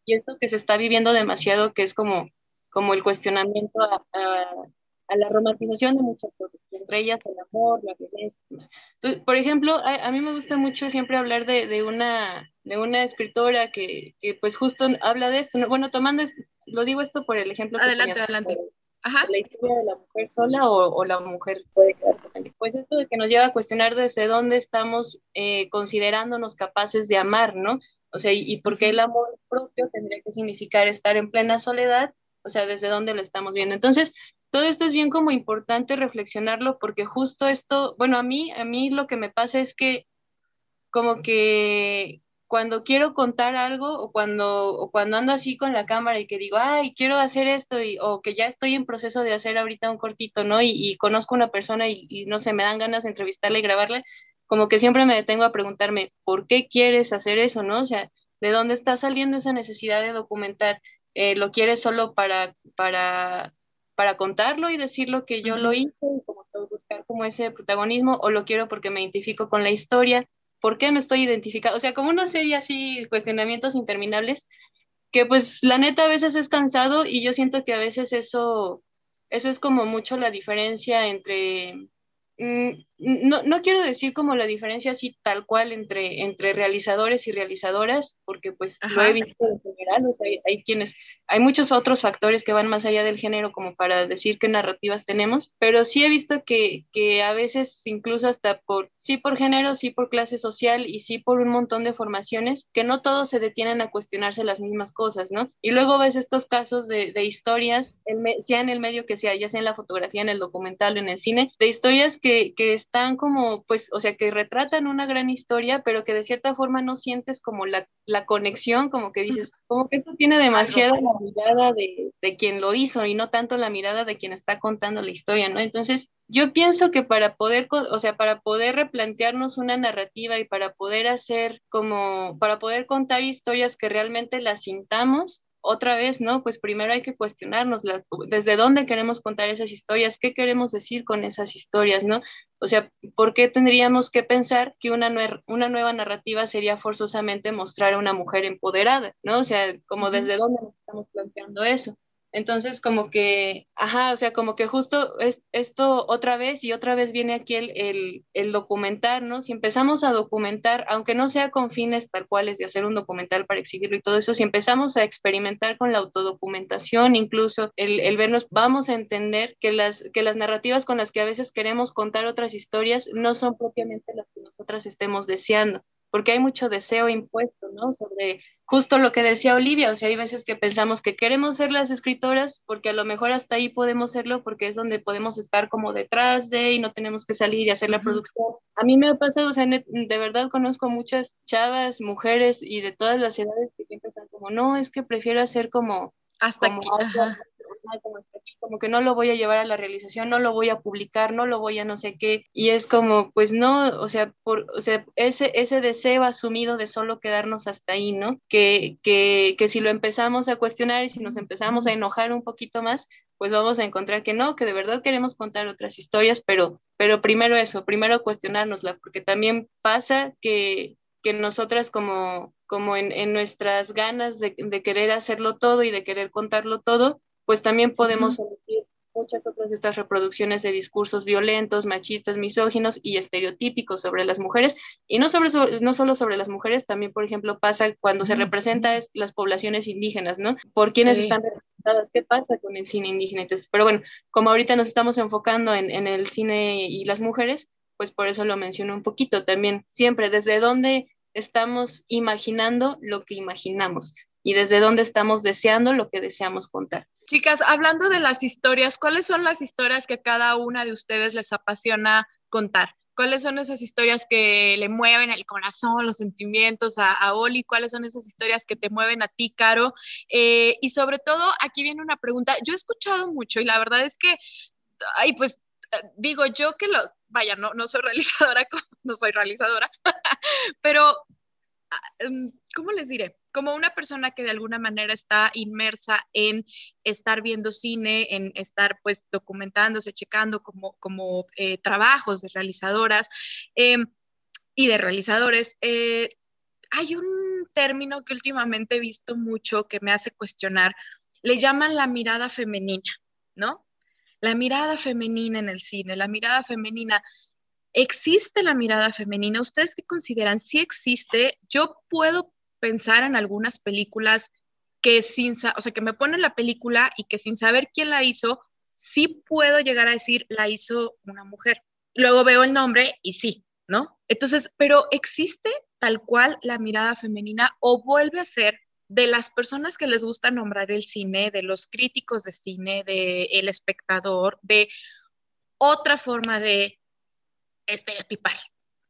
y esto que se está viviendo demasiado, que es como, como el cuestionamiento a, a, la romantización de muchas cosas, entre ellas el amor, la violencia. Entonces, por ejemplo, a, a, mí me gusta mucho siempre hablar de, de, una, de una escritora que, que, pues justo habla de esto. Bueno, tomando, lo digo esto por el ejemplo. Adelante, adelante. Ajá. La historia de la mujer sola o, o, la mujer puede quedar Pues esto de que nos lleva a cuestionar desde dónde estamos eh, considerándonos capaces de amar, ¿no? O sea, ¿y, por qué el amor propio tendría que significar estar en plena soledad? O sea, ¿desde dónde lo estamos viendo? Entonces, todo esto es bien como importante reflexionarlo porque justo esto, bueno, a mí, a mí lo que me pasa es que como que cuando quiero contar algo o cuando, o cuando ando así con la cámara y que digo, ay, quiero hacer esto, o que ya estoy en proceso de hacer ahorita un cortito, ¿no? Y, conozco a una persona y, y, no sé, me dan ganas de entrevistarla y grabarla, como que siempre me detengo a preguntarme, ¿por qué quieres hacer eso, no? O sea, ¿de dónde está saliendo esa necesidad de documentar? Eh, ¿Lo quieres solo para, para, para contarlo y decir lo que yo lo hice y como buscar como ese protagonismo o lo quiero porque me identifico con la historia? ¿Por qué me estoy identificando? O sea, como una serie así, cuestionamientos interminables, que pues la neta a veces es cansado y yo siento que a veces eso, eso es como mucho la diferencia entre Mm, no, no, quiero decir como la diferencia así tal cual entre, entre realizadores y realizadoras, porque pues lo he visto en general, o sea, hay, hay, quienes, hay muchos otros factores que van más allá del género como para decir qué narrativas tenemos, pero sí he visto que, que a veces incluso hasta por, sí por género, sí por clase social y sí por un montón de formaciones, que no todos se detienen a cuestionarse las mismas cosas, ¿no? Y luego ves estos casos de, de historias, sea en el medio que sea, ya sea en la fotografía, en el documental en el cine, de historias que que, están como, pues, o sea, que retratan una gran historia, pero que de cierta forma no sientes como la, la conexión, como que dices, como que eso tiene demasiada la mirada de, de quien lo hizo y no tanto la mirada de quien está contando la historia, ¿no? Entonces, yo pienso que para poder, o sea, para poder replantearnos una narrativa y para poder hacer como, para poder contar historias que realmente las sintamos, otra vez, ¿no? Pues primero hay que cuestionarnos desde dónde queremos contar esas historias, qué queremos decir con esas historias, ¿no? O sea, ¿por qué tendríamos que pensar que una, una nueva narrativa sería forzosamente mostrar a una mujer empoderada, ¿no? O sea, como desde dónde nos estamos planteando eso. Entonces, como que, ajá, o sea, como que justo es, esto otra vez y otra vez viene aquí el, el, el, documentar, ¿no? Si empezamos a documentar, aunque no sea con fines tal cuales de hacer un documental para exhibirlo y todo eso, si empezamos a experimentar con la autodocumentación, incluso el, el vernos, vamos a entender que las, que las narrativas con las que a veces queremos contar otras historias no son propiamente las que nosotras estemos deseando porque hay mucho deseo impuesto, ¿no? Sobre justo lo que decía Olivia, o sea, hay veces que pensamos que queremos ser las escritoras porque a lo mejor hasta ahí podemos serlo porque es donde podemos estar como detrás de y no tenemos que salir y hacer la producción. A mí me ha pasado, o sea, de verdad conozco muchas chavas, mujeres y de todas las edades que siempre están como, no, es que prefiero hacer como... Hasta aquí. como como que no lo voy a llevar a la realización, no lo voy a publicar, no lo voy a no sé qué, y es como, pues no, o sea, por, o sea ese, ese deseo asumido de solo quedarnos hasta ahí, ¿no? Que, que, que si lo empezamos a cuestionar y si nos empezamos a enojar un poquito más, pues vamos a encontrar que no, que de verdad queremos contar otras historias, pero, pero primero eso, primero cuestionárnosla, porque también pasa que, que nosotras como, como en, en nuestras ganas de, de, querer hacerlo todo y de querer contarlo todo, pues también podemos -huh. muchas otras de estas reproducciones de discursos violentos, machistas, misóginos y estereotípicos sobre las mujeres, y no, sobre, sobre no solo sobre las mujeres, también, por ejemplo, pasa cuando se representa es las poblaciones indígenas, ¿no? Por quienes sí. están representadas, qué pasa con el cine indígena. Entonces, pero bueno, como ahorita nos estamos enfocando en, en el cine y las mujeres, pues por eso lo menciono un poquito también, siempre desde dónde estamos imaginando lo que imaginamos y desde dónde estamos deseando lo que deseamos contar. Chicas, hablando de las historias, ¿cuáles son las historias que cada una de ustedes les apasiona contar? ¿Cuáles son esas historias que le mueven el corazón, los sentimientos a, a Oli? ¿Cuáles son esas historias que te mueven a ti, Caro? Eh, y sobre todo, aquí viene una pregunta. Yo he escuchado mucho y la verdad es que, ay, pues digo yo que lo, vaya, no, no soy [LAUGHS] realizadora, [LAUGHS] no soy realizadora, [LAUGHS] pero, ¿cómo les diré? Como una persona que de alguna manera está inmersa en estar viendo cine, en estar pues documentándose, checando como, como eh, trabajos de realizadoras eh, y de realizadores, eh, hay un término que últimamente he visto mucho que me hace cuestionar, le llaman la mirada femenina, ¿no? la mirada femenina en el cine, la mirada femenina. ¿Existe la mirada femenina? ¿Ustedes qué consideran? Si existe, yo puedo pensar en algunas películas que sin, o sea, que me ponen la película y que sin saber quién la hizo, sí puedo llegar a decir la hizo una mujer. Luego veo el nombre y sí, ¿no? Entonces, pero ¿existe tal cual la mirada femenina o vuelve a ser de las personas que les gusta nombrar el cine, de los críticos de cine, de el espectador, de otra forma de estereotipar,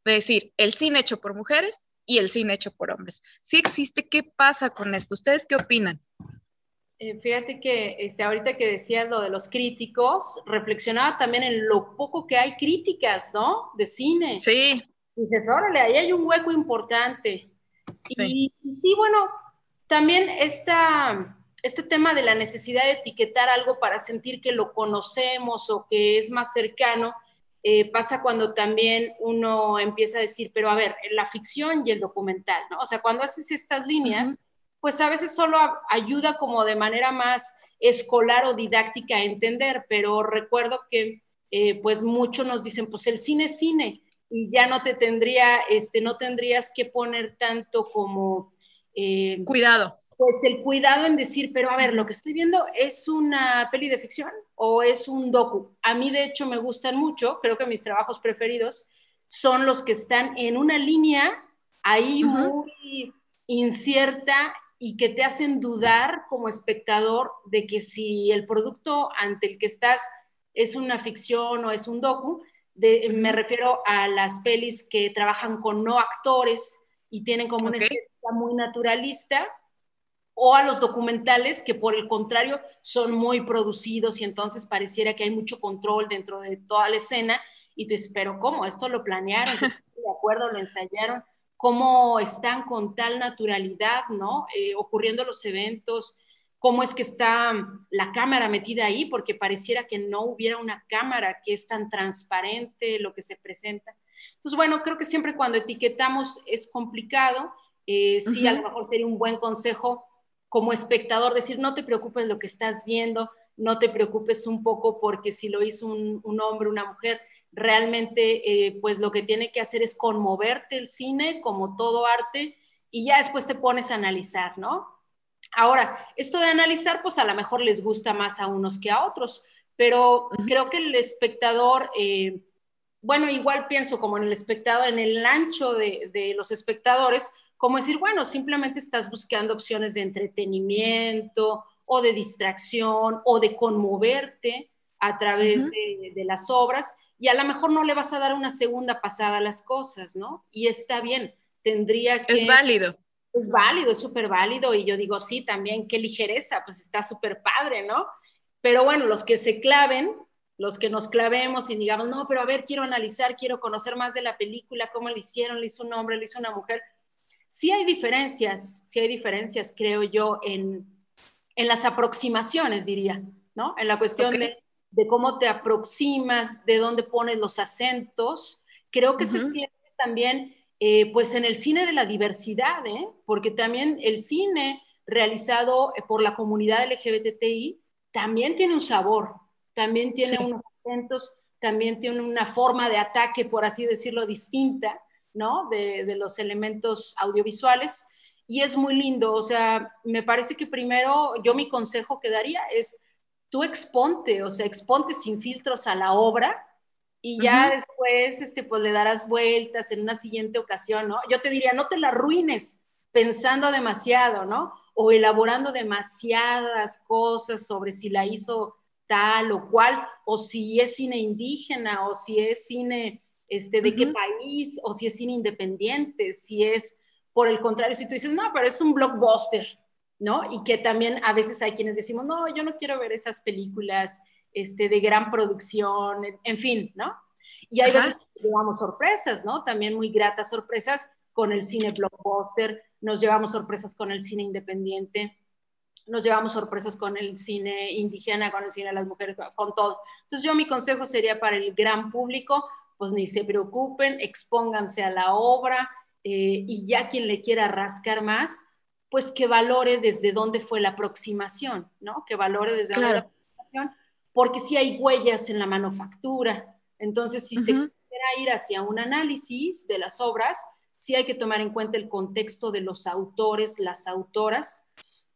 de decir, el cine hecho por mujeres y el cine hecho por hombres. Si existe, ¿qué pasa con esto? ¿Ustedes qué opinan? Eh, fíjate que este, ahorita que decías lo de los críticos, reflexionaba también en lo poco que hay críticas, ¿no? De cine. Sí. Dices, órale, ahí hay un hueco importante. Sí. Y, y sí, bueno, también esta, este tema de la necesidad de etiquetar algo para sentir que lo conocemos o que es más cercano, eh, pasa cuando también uno empieza a decir, pero a ver, la ficción y el documental, ¿no? O sea, cuando haces estas líneas, uh -huh. pues a veces solo ayuda como de manera más escolar o didáctica a entender, pero recuerdo que eh, pues muchos nos dicen, pues el cine es cine y ya no te tendría, este, no tendrías que poner tanto como eh, cuidado. Pues el cuidado en decir, pero a ver, lo que estoy viendo es una peli de ficción o es un docu. A mí, de hecho, me gustan mucho, creo que mis trabajos preferidos son los que están en una línea ahí uh -huh. muy incierta y que te hacen dudar como espectador de que si el producto ante el que estás es una ficción o es un docu, de, uh -huh. me refiero a las pelis que trabajan con no actores y tienen como okay. una estética muy naturalista, o a los documentales que por el contrario son muy producidos y entonces pareciera que hay mucho control dentro de toda la escena y tú dices, pero ¿cómo? ¿Esto lo planearon? ¿De acuerdo? ¿Lo ensayaron? ¿Cómo están con tal naturalidad, no? Eh, ocurriendo los eventos, ¿cómo es que está la cámara metida ahí? Porque pareciera que no hubiera una cámara que es tan transparente lo que se presenta. Entonces, bueno, creo que siempre cuando etiquetamos es complicado. Eh, sí, uh -huh. a lo mejor sería un buen consejo como espectador decir, no te preocupes lo que estás viendo, no te preocupes un poco porque si lo hizo un, un hombre, una mujer, realmente eh, pues lo que tiene que hacer es conmoverte el cine como todo arte y ya después te pones a analizar, ¿no? Ahora, esto de analizar pues a lo mejor les gusta más a unos que a otros, pero uh -huh. creo que el espectador... Eh, bueno, igual pienso como en el espectador, en el ancho de, de, los espectadores, como decir, bueno, simplemente estás buscando opciones de entretenimiento o de distracción o de conmoverte a través uh -huh. de, de, las obras y a lo mejor no le vas a dar una segunda pasada a las cosas, ¿no? Y está bien, tendría que... Es válido. Es válido, es súper válido y yo digo, sí, también, qué ligereza, pues está súper padre, ¿no? Pero bueno, los que se claven, los que nos clavemos y digamos, no, pero a ver, quiero analizar, quiero conocer más de la película, cómo le hicieron, le hizo un hombre, le hizo una mujer. Sí hay diferencias, sí hay diferencias, creo yo, en, en las aproximaciones, diría, ¿no? En la cuestión de, de, cómo te aproximas, de dónde pones los acentos. Creo que se siente también, eh, pues, en el cine de la diversidad, ¿eh? Porque también el cine realizado eh, por la comunidad LGBTI también tiene un sabor, también tiene unos acentos, también tiene una forma de ataque, por así decirlo, distinta, ¿no? De, de, los elementos audiovisuales. Y es muy lindo, o sea, me parece que primero yo mi consejo que daría es, tú exponte, o sea, exponte sin filtros a la obra y ya después, este, pues le darás vueltas en una siguiente ocasión, ¿no? Yo te diría, no te la arruines pensando demasiado, ¿no? o elaborando demasiadas cosas sobre si la hizo tal o cual, o si es cine indígena, o si es cine este, de qué país, o si es cine independiente, si es, por el contrario, si tú dices, no, pero es un blockbuster, ¿no? Y que también a veces hay quienes decimos, no, yo no quiero ver esas películas este, de gran producción, en fin, ¿no? Y hay veces que llevamos sorpresas, ¿no? También muy gratas sorpresas con el cine blockbuster, nos llevamos sorpresas con el cine independiente, nos llevamos sorpresas con el cine indígena, con el cine de las mujeres, con todo. Entonces yo mi consejo sería para el gran público, pues ni se preocupen, expónganse a la obra eh, y ya quien le quiera rascar más, pues que valore desde dónde fue la aproximación, ¿no? Que valore desde dónde la aproximación, porque si hay huellas en la manufactura. Entonces, si se quiera ir hacia un análisis de las obras, sí hay que tomar en cuenta el contexto de los autores, las autoras,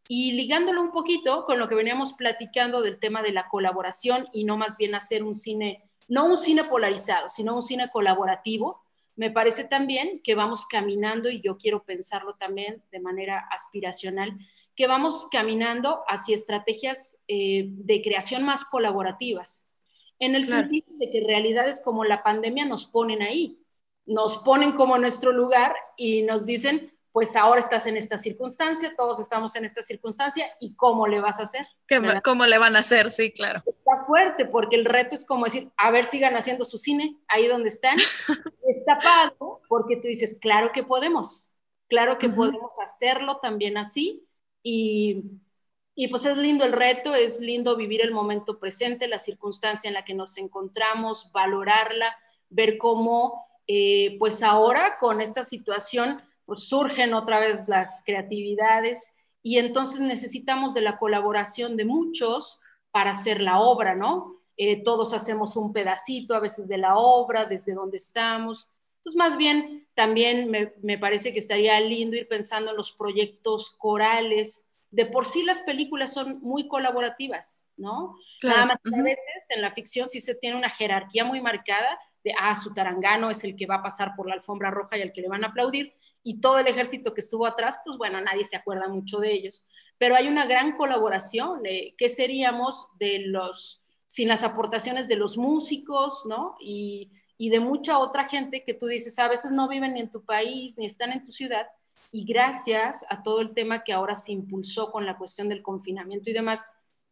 y ligándolo un poquito con lo que veníamos platicando del tema de la colaboración y no más bien hacer un cine, no un cine polarizado, sino un cine colaborativo, me parece también que vamos caminando, y yo quiero pensarlo también de manera aspiracional, que vamos caminando hacia estrategias eh, de creación más colaborativas, en el sentido de que realidades como la pandemia nos ponen ahí, nos ponen como nuestro lugar y nos dicen, pues ahora estás en esta circunstancia, todos estamos en esta circunstancia, ¿y cómo le vas a hacer? ¿Cómo le van a hacer? Sí, claro. Está fuerte, porque el reto es como decir, a ver, sigan haciendo su cine ahí donde están. [LAUGHS] Está padre, porque tú dices, claro que podemos, claro que podemos hacerlo también así, y, y pues es lindo el reto, es lindo vivir el momento presente, la circunstancia en la que nos encontramos, valorarla, ver cómo eh, pues ahora con esta situación pues surgen otra vez las creatividades y entonces necesitamos de la colaboración de muchos para hacer la obra, ¿no? Eh, todos hacemos un pedacito a veces de la obra, desde donde estamos. Entonces, más bien, también me, parece que estaría lindo ir pensando en los proyectos corales. De por sí las películas son muy colaborativas, ¿no? Nada más que a veces en la ficción sí se tiene una jerarquía muy marcada de, ah, su tarangano es el que va a pasar por la alfombra roja y al que le van a aplaudir, y todo el ejército que estuvo atrás, pues bueno, nadie se acuerda mucho de ellos. Pero hay una gran colaboración, de ¿qué seríamos de los, sin las aportaciones de los músicos, ¿no? Y, y de mucha otra gente que tú dices, a veces no viven ni en tu país, ni están en tu ciudad, y gracias a todo el tema que ahora se impulsó con la cuestión del confinamiento y demás,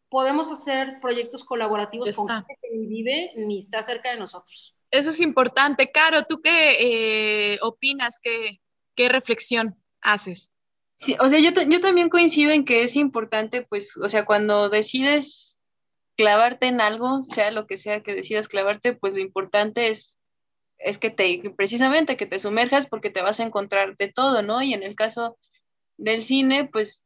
podemos hacer proyectos colaborativos con gente que ni vive ni está cerca de nosotros. Eso es importante. Caro, ¿tú qué eh, opinas? ¿Qué, ¿Qué, reflexión haces? Sí, o sea, yo, yo también coincido en que es importante, pues, o sea, cuando decides clavarte en algo, sea lo que sea que decidas clavarte, pues lo importante es, es que te, precisamente, que te sumerjas porque te vas a encontrar de todo, ¿no? Y en el caso del cine, pues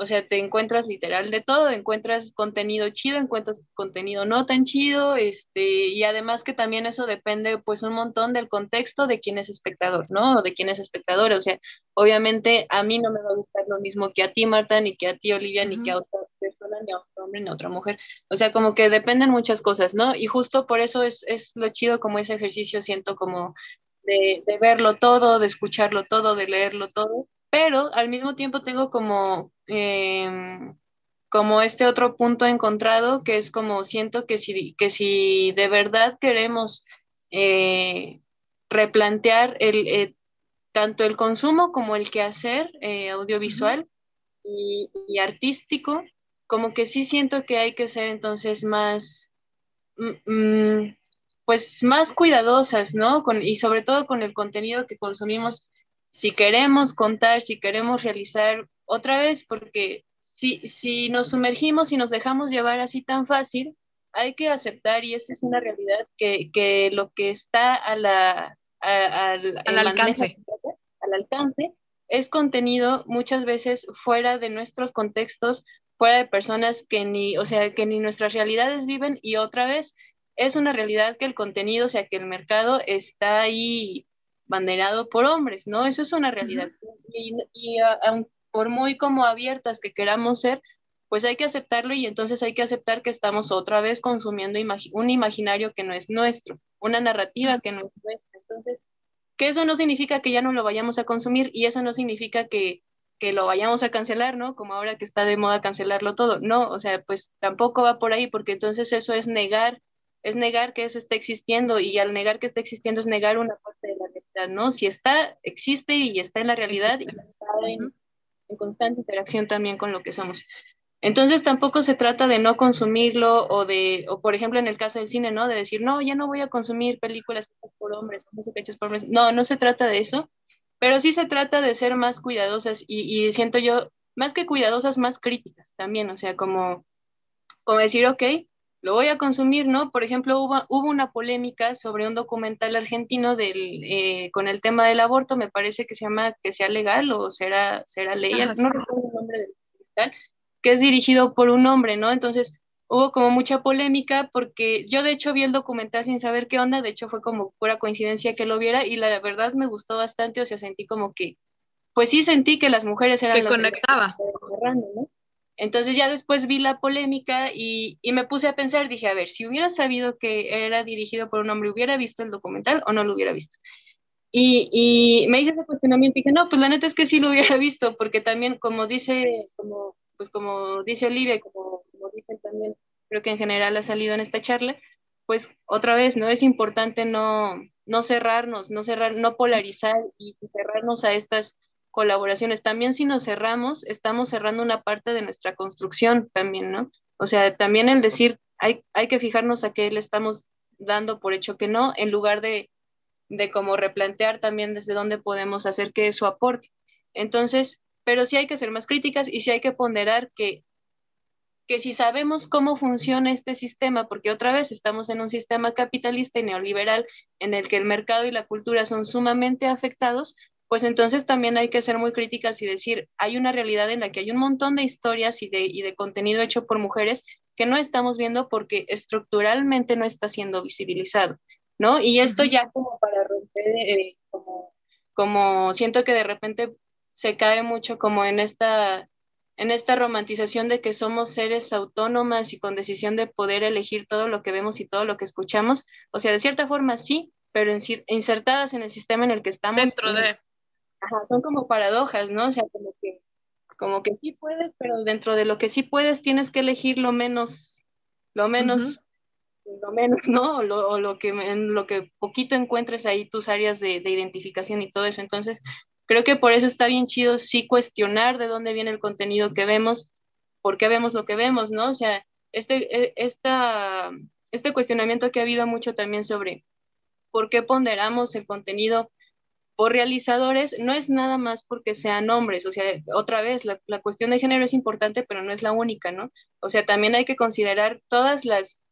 o sea, te encuentras literal de todo, encuentras contenido chido, encuentras contenido no tan chido, este, y además que también eso depende pues un montón del contexto de quién es espectador, ¿no? O de quién es espectador, o sea, obviamente a mí no me va a gustar lo mismo que a ti, Marta, ni que a ti, Olivia, ni que a otra persona, ni a otro hombre, ni a otra mujer, o sea, como que dependen muchas cosas, ¿no? Y justo por eso es, es lo chido como ese ejercicio, siento como de, de verlo todo, de escucharlo todo, de leerlo todo, pero al mismo tiempo tengo como, em, como este otro punto encontrado que es como siento que si, que si de verdad queremos eh, replantear el, eh, tanto el consumo como el quehacer eh, audiovisual y, artístico, como que sí siento que hay que ser entonces más, mm, mm, pues más cuidadosas, ¿no? Con, y sobre todo con el contenido que consumimos, si queremos contar, si queremos realizar otra vez, porque si, si nos sumergimos y nos dejamos llevar así tan fácil, hay que aceptar, y esta es una realidad, que, que lo que está a la, al alcance. al alcance es contenido muchas veces fuera de nuestros contextos, fuera de personas que ni, o sea, que ni nuestras realidades viven y otra vez es una realidad que el contenido, o sea, que el mercado está ahí banderado por hombres, ¿no? Eso es una realidad. Y, y por muy como abiertas que queramos ser, pues hay que aceptarlo y entonces hay que aceptar que estamos otra vez consumiendo un imaginario que no es nuestro, una narrativa que no es nuestra. Entonces, que eso no significa que ya no lo vayamos a consumir y eso no significa que, que lo vayamos a cancelar, ¿no? Como ahora que está de moda cancelarlo todo. No, o sea, pues tampoco va por ahí porque entonces eso es negar, es negar que eso está existiendo y al negar que está existiendo es negar una parte de realidad, ¿no? Si está, existe y está en la realidad y está en, en constante interacción también con lo que somos. Entonces tampoco se trata de no consumirlo o de, o por ejemplo en el caso del cine, ¿no? De decir, no, ya no voy a consumir películas por hombres, hechas por hombres. No, no se trata de eso, pero sí se trata de ser más cuidadosas y, y, siento yo, más que cuidadosas, más críticas también, o sea, como, como decir, ok, lo voy a consumir, ¿no? Por ejemplo, hubo, hubo una polémica sobre un documental argentino del, eh, con el tema del aborto, me parece que se llama Que sea legal o será, será ley, no recuerdo el nombre del documental, que es dirigido por un hombre, ¿no? Entonces hubo como mucha polémica porque yo de hecho vi el documental sin saber qué onda, de hecho fue como pura coincidencia que lo viera y la verdad me gustó bastante, o sea, sentí como que, pues sí sentí que las mujeres eran... Que conectaba. ¿no? Entonces ya después vi la polémica y, me puse a pensar, dije, a ver, si hubiera sabido que era dirigido por un hombre, ¿hubiera visto el documental o no lo hubiera visto? Y, y me hice ese cuestionamiento y dije, no, pues la neta es que sí lo hubiera [LAUGHS] visto, porque también, como dice, como pues como dice Olivia, como, como dicen también, creo que en general ha salido en esta charla, pues otra vez, ¿no? Es importante no, no cerrarnos, no cerrar, no polarizar y cerrarnos a estas colaboraciones. También si nos cerramos, estamos cerrando una parte de nuestra construcción también, ¿no? O sea, también el decir, hay, hay que fijarnos a qué le estamos dando por hecho que no, en lugar de, de como replantear también desde dónde podemos hacer que eso aporte. Entonces, pero sí hay que ser más críticas y sí hay que ponderar que, que si sabemos cómo funciona este sistema, porque otra vez estamos en un sistema capitalista y neoliberal en el que el mercado y la cultura son sumamente afectados, pues entonces también hay que ser muy críticas y decir, hay una realidad en la que hay un montón de historias y de, y de contenido hecho por mujeres que no estamos viendo porque estructuralmente no está siendo visibilizado, ¿no? Y esto ya como para romper, eh, como, como siento que de repente se cae mucho como en esta, en esta romantización de que somos seres autónomas y con decisión de poder elegir todo lo que vemos y todo lo que escuchamos. O sea, de cierta forma sí, pero insertadas en el sistema en el que estamos. Dentro de. Ajá, son como paradojas, ¿no? O sea, como que, como que sí puedes, pero dentro de lo que sí puedes tienes que elegir lo menos, lo menos, lo menos, ¿no? O lo, lo, que, en lo que poquito encuentres ahí tus áreas de, de identificación y todo eso. Entonces, Creo que por eso está bien chido sí cuestionar de dónde viene el contenido que vemos, por qué vemos lo que vemos, ¿no? O sea, este, e, esta, este cuestionamiento que ha habido mucho también sobre por qué ponderamos el contenido por realizadores no es nada más porque sean hombres, o sea, otra vez, la, la, cuestión de género es importante, pero no es la única, ¿no? O sea, también hay que considerar todas las,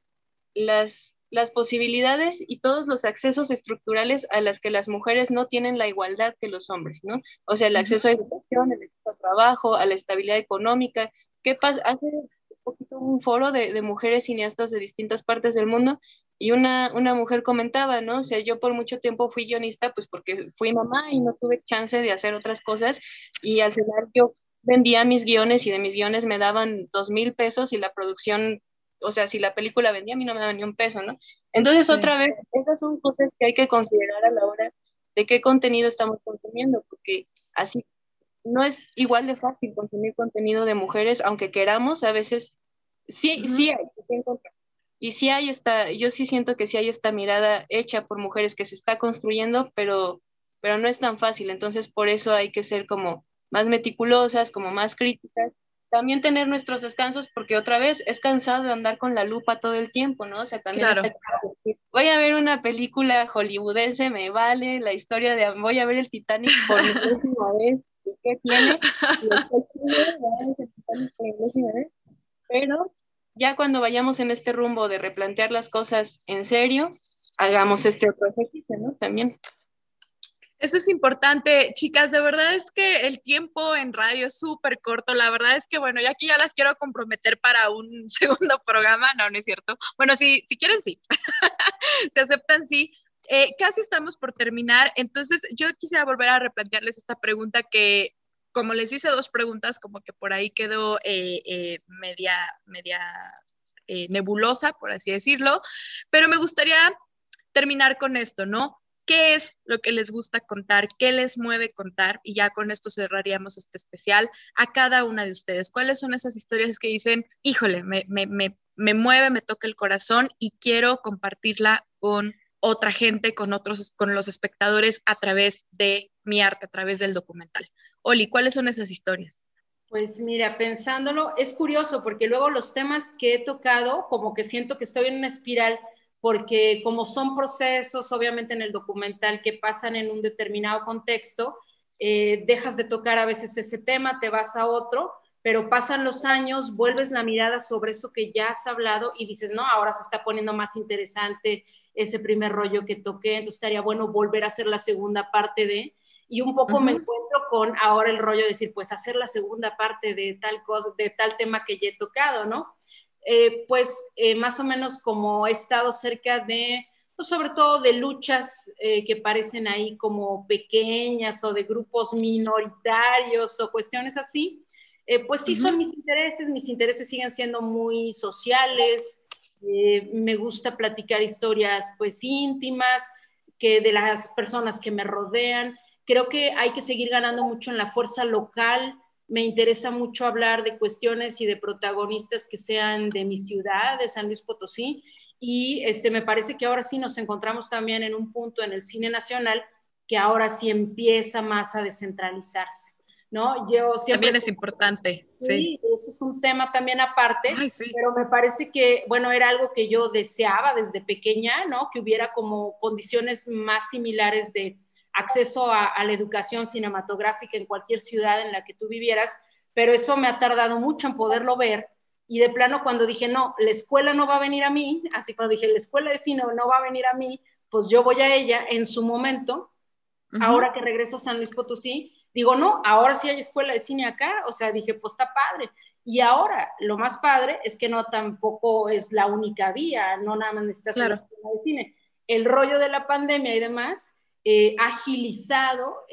las las posibilidades y todos los accesos estructurales a las que las mujeres no tienen la igualdad que los hombres, ¿no? O sea, el acceso a educación, el acceso a trabajo, a la estabilidad económica. ¿Qué pasa? Hace un poquito un foro de, de, mujeres cineastas de distintas partes del mundo y una, una mujer comentaba, ¿no? O sea, yo por mucho tiempo fui guionista, pues porque fui mamá y no tuve chance de hacer otras cosas y al final yo vendía mis guiones y de mis guiones me daban dos mil pesos y la producción o sea, si la película vendía, a mí no me daba ni un peso, ¿no? Entonces, otra vez, esas son cosas que hay que considerar a la hora de qué contenido estamos consumiendo, porque así no es igual de fácil consumir contenido de mujeres, aunque queramos, a veces sí, sí hay, y sí hay esta, yo sí siento que sí hay esta mirada hecha por mujeres que se está construyendo, pero, pero no es tan fácil, entonces por eso hay que ser como más meticulosas, como más críticas, también tener nuestros descansos, porque otra vez es cansado de andar con la lupa todo el tiempo, ¿no? O sea, también voy a ver una película hollywoodense, me vale, la historia de, voy a ver el Titanic por la [LAUGHS] [LAUGHS] última vez, ¿qué tiene? Pero ya cuando vayamos en este rumbo de replantear las cosas en serio, hagamos este otro ejercicio, ¿no? También. Eso es importante, chicas. De verdad es que el tiempo en radio es súper corto. La verdad es que, bueno, ya aquí ya las quiero comprometer para un [LAUGHS] segundo programa. No, no es cierto. Bueno, si, si quieren, sí. [LAUGHS] Se aceptan, sí. Eh, casi estamos por terminar. Entonces, yo quisiera volver a replantearles esta pregunta que, como les hice dos preguntas, como que por ahí quedó eh, eh, media, media nebulosa, por así decirlo. Pero me gustaría terminar con esto, ¿no? qué es lo que les gusta contar, qué les mueve contar, y ya con esto cerraríamos este especial a cada una de ustedes. ¿Cuáles son esas historias que dicen, híjole, me, me, me, me mueve, me toca el corazón y quiero compartirla con otra gente, con otros, con los espectadores a través de mi arte, a través del documental? Oli, ¿cuáles son esas historias? Pues mira, pensándolo, es curioso porque luego los temas que he tocado, como que siento que estoy en una espiral porque como son procesos, obviamente en el documental, que pasan en un determinado contexto, eh, dejas de tocar a veces ese tema, te vas a otro, pero pasan los años, vuelves la mirada sobre eso que ya has hablado y dices, no, ahora se está poniendo más interesante ese primer rollo que toqué, entonces estaría bueno volver a hacer la segunda parte de, y un poco me encuentro con ahora el rollo de decir, pues hacer la segunda parte de tal cosa, de tal tema que ya he tocado, ¿no? Eh, pues eh, más o menos como he estado cerca de, pues sobre todo de luchas eh, que parecen ahí como pequeñas o de grupos minoritarios o cuestiones así, pues sí son mis intereses, mis intereses siguen siendo muy sociales, me gusta platicar historias pues íntimas, que de las personas que me rodean, creo que hay que seguir ganando mucho en la fuerza local, me interesa mucho hablar de cuestiones y de protagonistas que sean de mi ciudad, de San Luis Potosí, y este, me parece que ahora sí nos encontramos también en un punto en el cine nacional que ahora sí empieza más a descentralizarse. ¿No? Yo siempre, también es importante. Sí, eso es un tema también aparte, pero me parece que, bueno, era algo que yo deseaba desde pequeña, ¿no? Que hubiera como condiciones más similares de, acceso a, la educación cinematográfica en cualquier ciudad en la que tú vivieras, pero eso me ha tardado mucho en poderlo ver. Y de plano, cuando dije, no, la escuela no va a venir a mí, así cuando dije, la escuela de cine no va a venir a mí, pues yo voy a ella en su momento, ahora que regreso a San Luis Potosí, digo, no, ahora sí hay escuela de cine acá, o sea, dije, pues está padre. Y ahora, lo más padre es que no tampoco es la única vía, no nada más necesitas una escuela de cine. El rollo de la pandemia y demás eh, agilizado,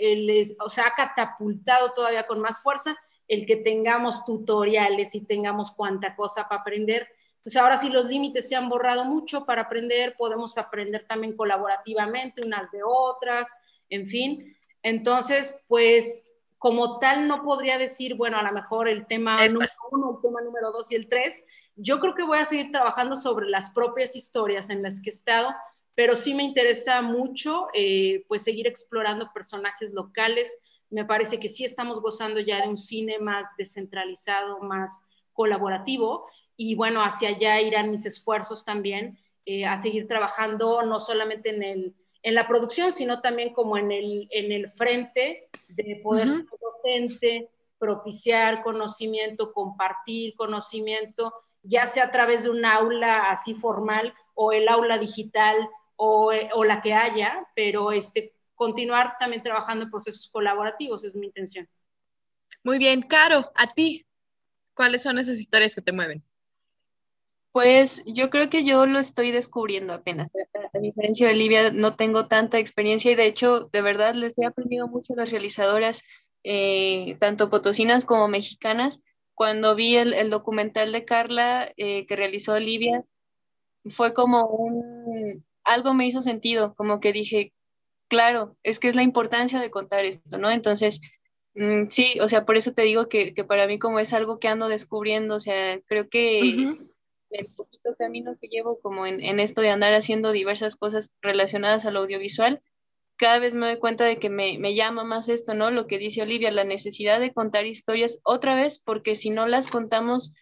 o sea, ha catapultado todavía con más fuerza el que tengamos tutoriales y tengamos cuanta cosa para aprender. Pues ahora sí los límites se han borrado mucho para aprender, podemos aprender también colaborativamente unas de otras, en fin. Entonces, pues como tal no podría decir, bueno, a lo mejor el tema número uno, el tema número dos y el tres. Yo creo que voy a seguir trabajando sobre las propias historias en las que he estado, pero sí me interesa mucho eh, pues seguir explorando personajes locales. Me parece que sí estamos gozando ya de un cine más descentralizado, más colaborativo y bueno, hacia allá irán mis esfuerzos también eh, a seguir trabajando no solamente en, el, en la producción, sino también como en el, en el frente de poder ser docente, propiciar conocimiento, compartir conocimiento, ya sea a través de un aula así formal o el aula digital o, la que haya, pero este, continuar también trabajando en procesos colaborativos es mi intención. Muy bien, Caro, a ti, ¿cuáles son esas historias que te mueven? Pues yo creo que yo lo estoy descubriendo apenas. A diferencia de Livia, no tengo tanta experiencia y de hecho, de verdad, les he aprendido mucho a las realizadoras, eh, tanto potosinas como mexicanas. Cuando vi el, documental de Carla eh, que realizó Livia, fue como un, algo me hizo sentido, como que dije, claro, es que es la importancia de contar esto, ¿no? Entonces, mm, sí, o sea, por eso te digo que, para mí como es algo que ando descubriendo, o sea, creo que el poquito camino que llevo como en, esto de andar haciendo diversas cosas relacionadas al audiovisual, cada vez me doy cuenta de que me, me, llama más esto, ¿no? Lo que dice Olivia, la necesidad de contar historias otra vez, porque si no las contamos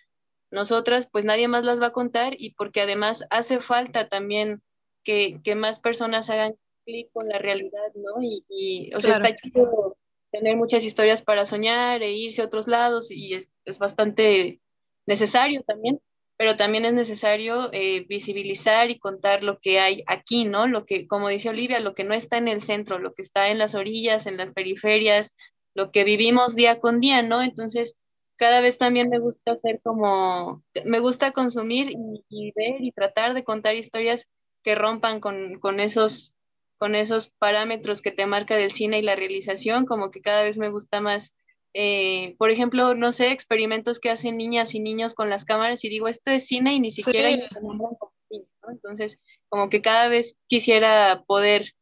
nosotras, pues nadie más las va a contar y porque además hace falta también que, que más personas hagan clic con la realidad, ¿no? Y, y o sea, está chido tener muchas historias para soñar e irse a otros lados y es, es bastante necesario también, pero también es necesario eh, visibilizar y contar lo que hay aquí, ¿no? Lo que, como dice Olivia, lo que no está en el centro, lo que está en las orillas, en las periferias, lo que vivimos día con día, ¿no? Entonces, cada vez también me gusta hacer como, me gusta consumir y, y ver y tratar de contar historias que rompan con, con esos con esos parámetros que te marca del cine y la realización, como que cada vez me gusta más, eh, por ejemplo, no sé, experimentos que hacen niñas y niños con las cámaras y digo, esto es cine y ni siquiera Entonces, como que cada vez quisiera poder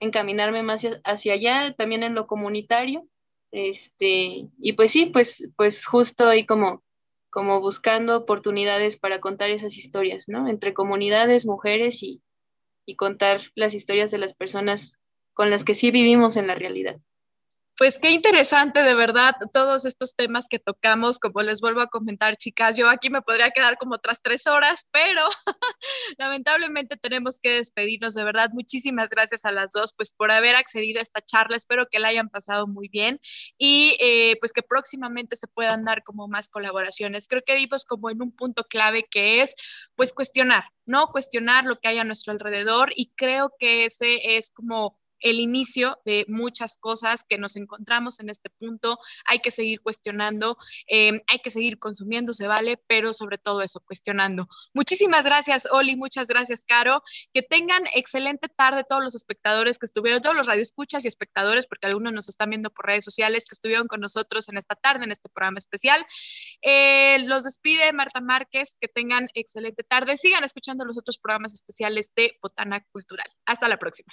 encaminarme más hacia allá, también en lo comunitario, este, y pues sí, pues, pues justo ahí como, como buscando oportunidades para contar esas historias, ¿no? Entre comunidades, mujeres y, y contar las historias de las personas con las que sí vivimos en la realidad. Pues qué interesante, de verdad, todos estos temas que tocamos, como les vuelvo a comentar, chicas, yo aquí me podría quedar como otras tres horas, pero [LAUGHS] lamentablemente tenemos que despedirnos, de verdad, muchísimas gracias a las dos, pues por haber accedido a esta charla, espero que la hayan pasado muy bien y eh, pues que próximamente se puedan dar como más colaboraciones. Creo que dimos como en un punto clave que es pues cuestionar, ¿no? Cuestionar lo que hay a nuestro alrededor y creo que ese es como el inicio de muchas cosas que nos encontramos en este punto. Hay que seguir cuestionando, eh, hay que seguir consumiendo, se vale, pero sobre todo eso, cuestionando. Muchísimas gracias, Oli, muchas gracias, Caro. Que tengan excelente tarde todos los espectadores que estuvieron, todos los radioescuchas y espectadores, porque algunos nos están viendo por redes sociales, que estuvieron con nosotros en esta tarde, en este programa especial. Eh, los despide Marta Márquez, que tengan excelente tarde. Sigan escuchando los otros programas especiales de Botana Cultural. Hasta la próxima.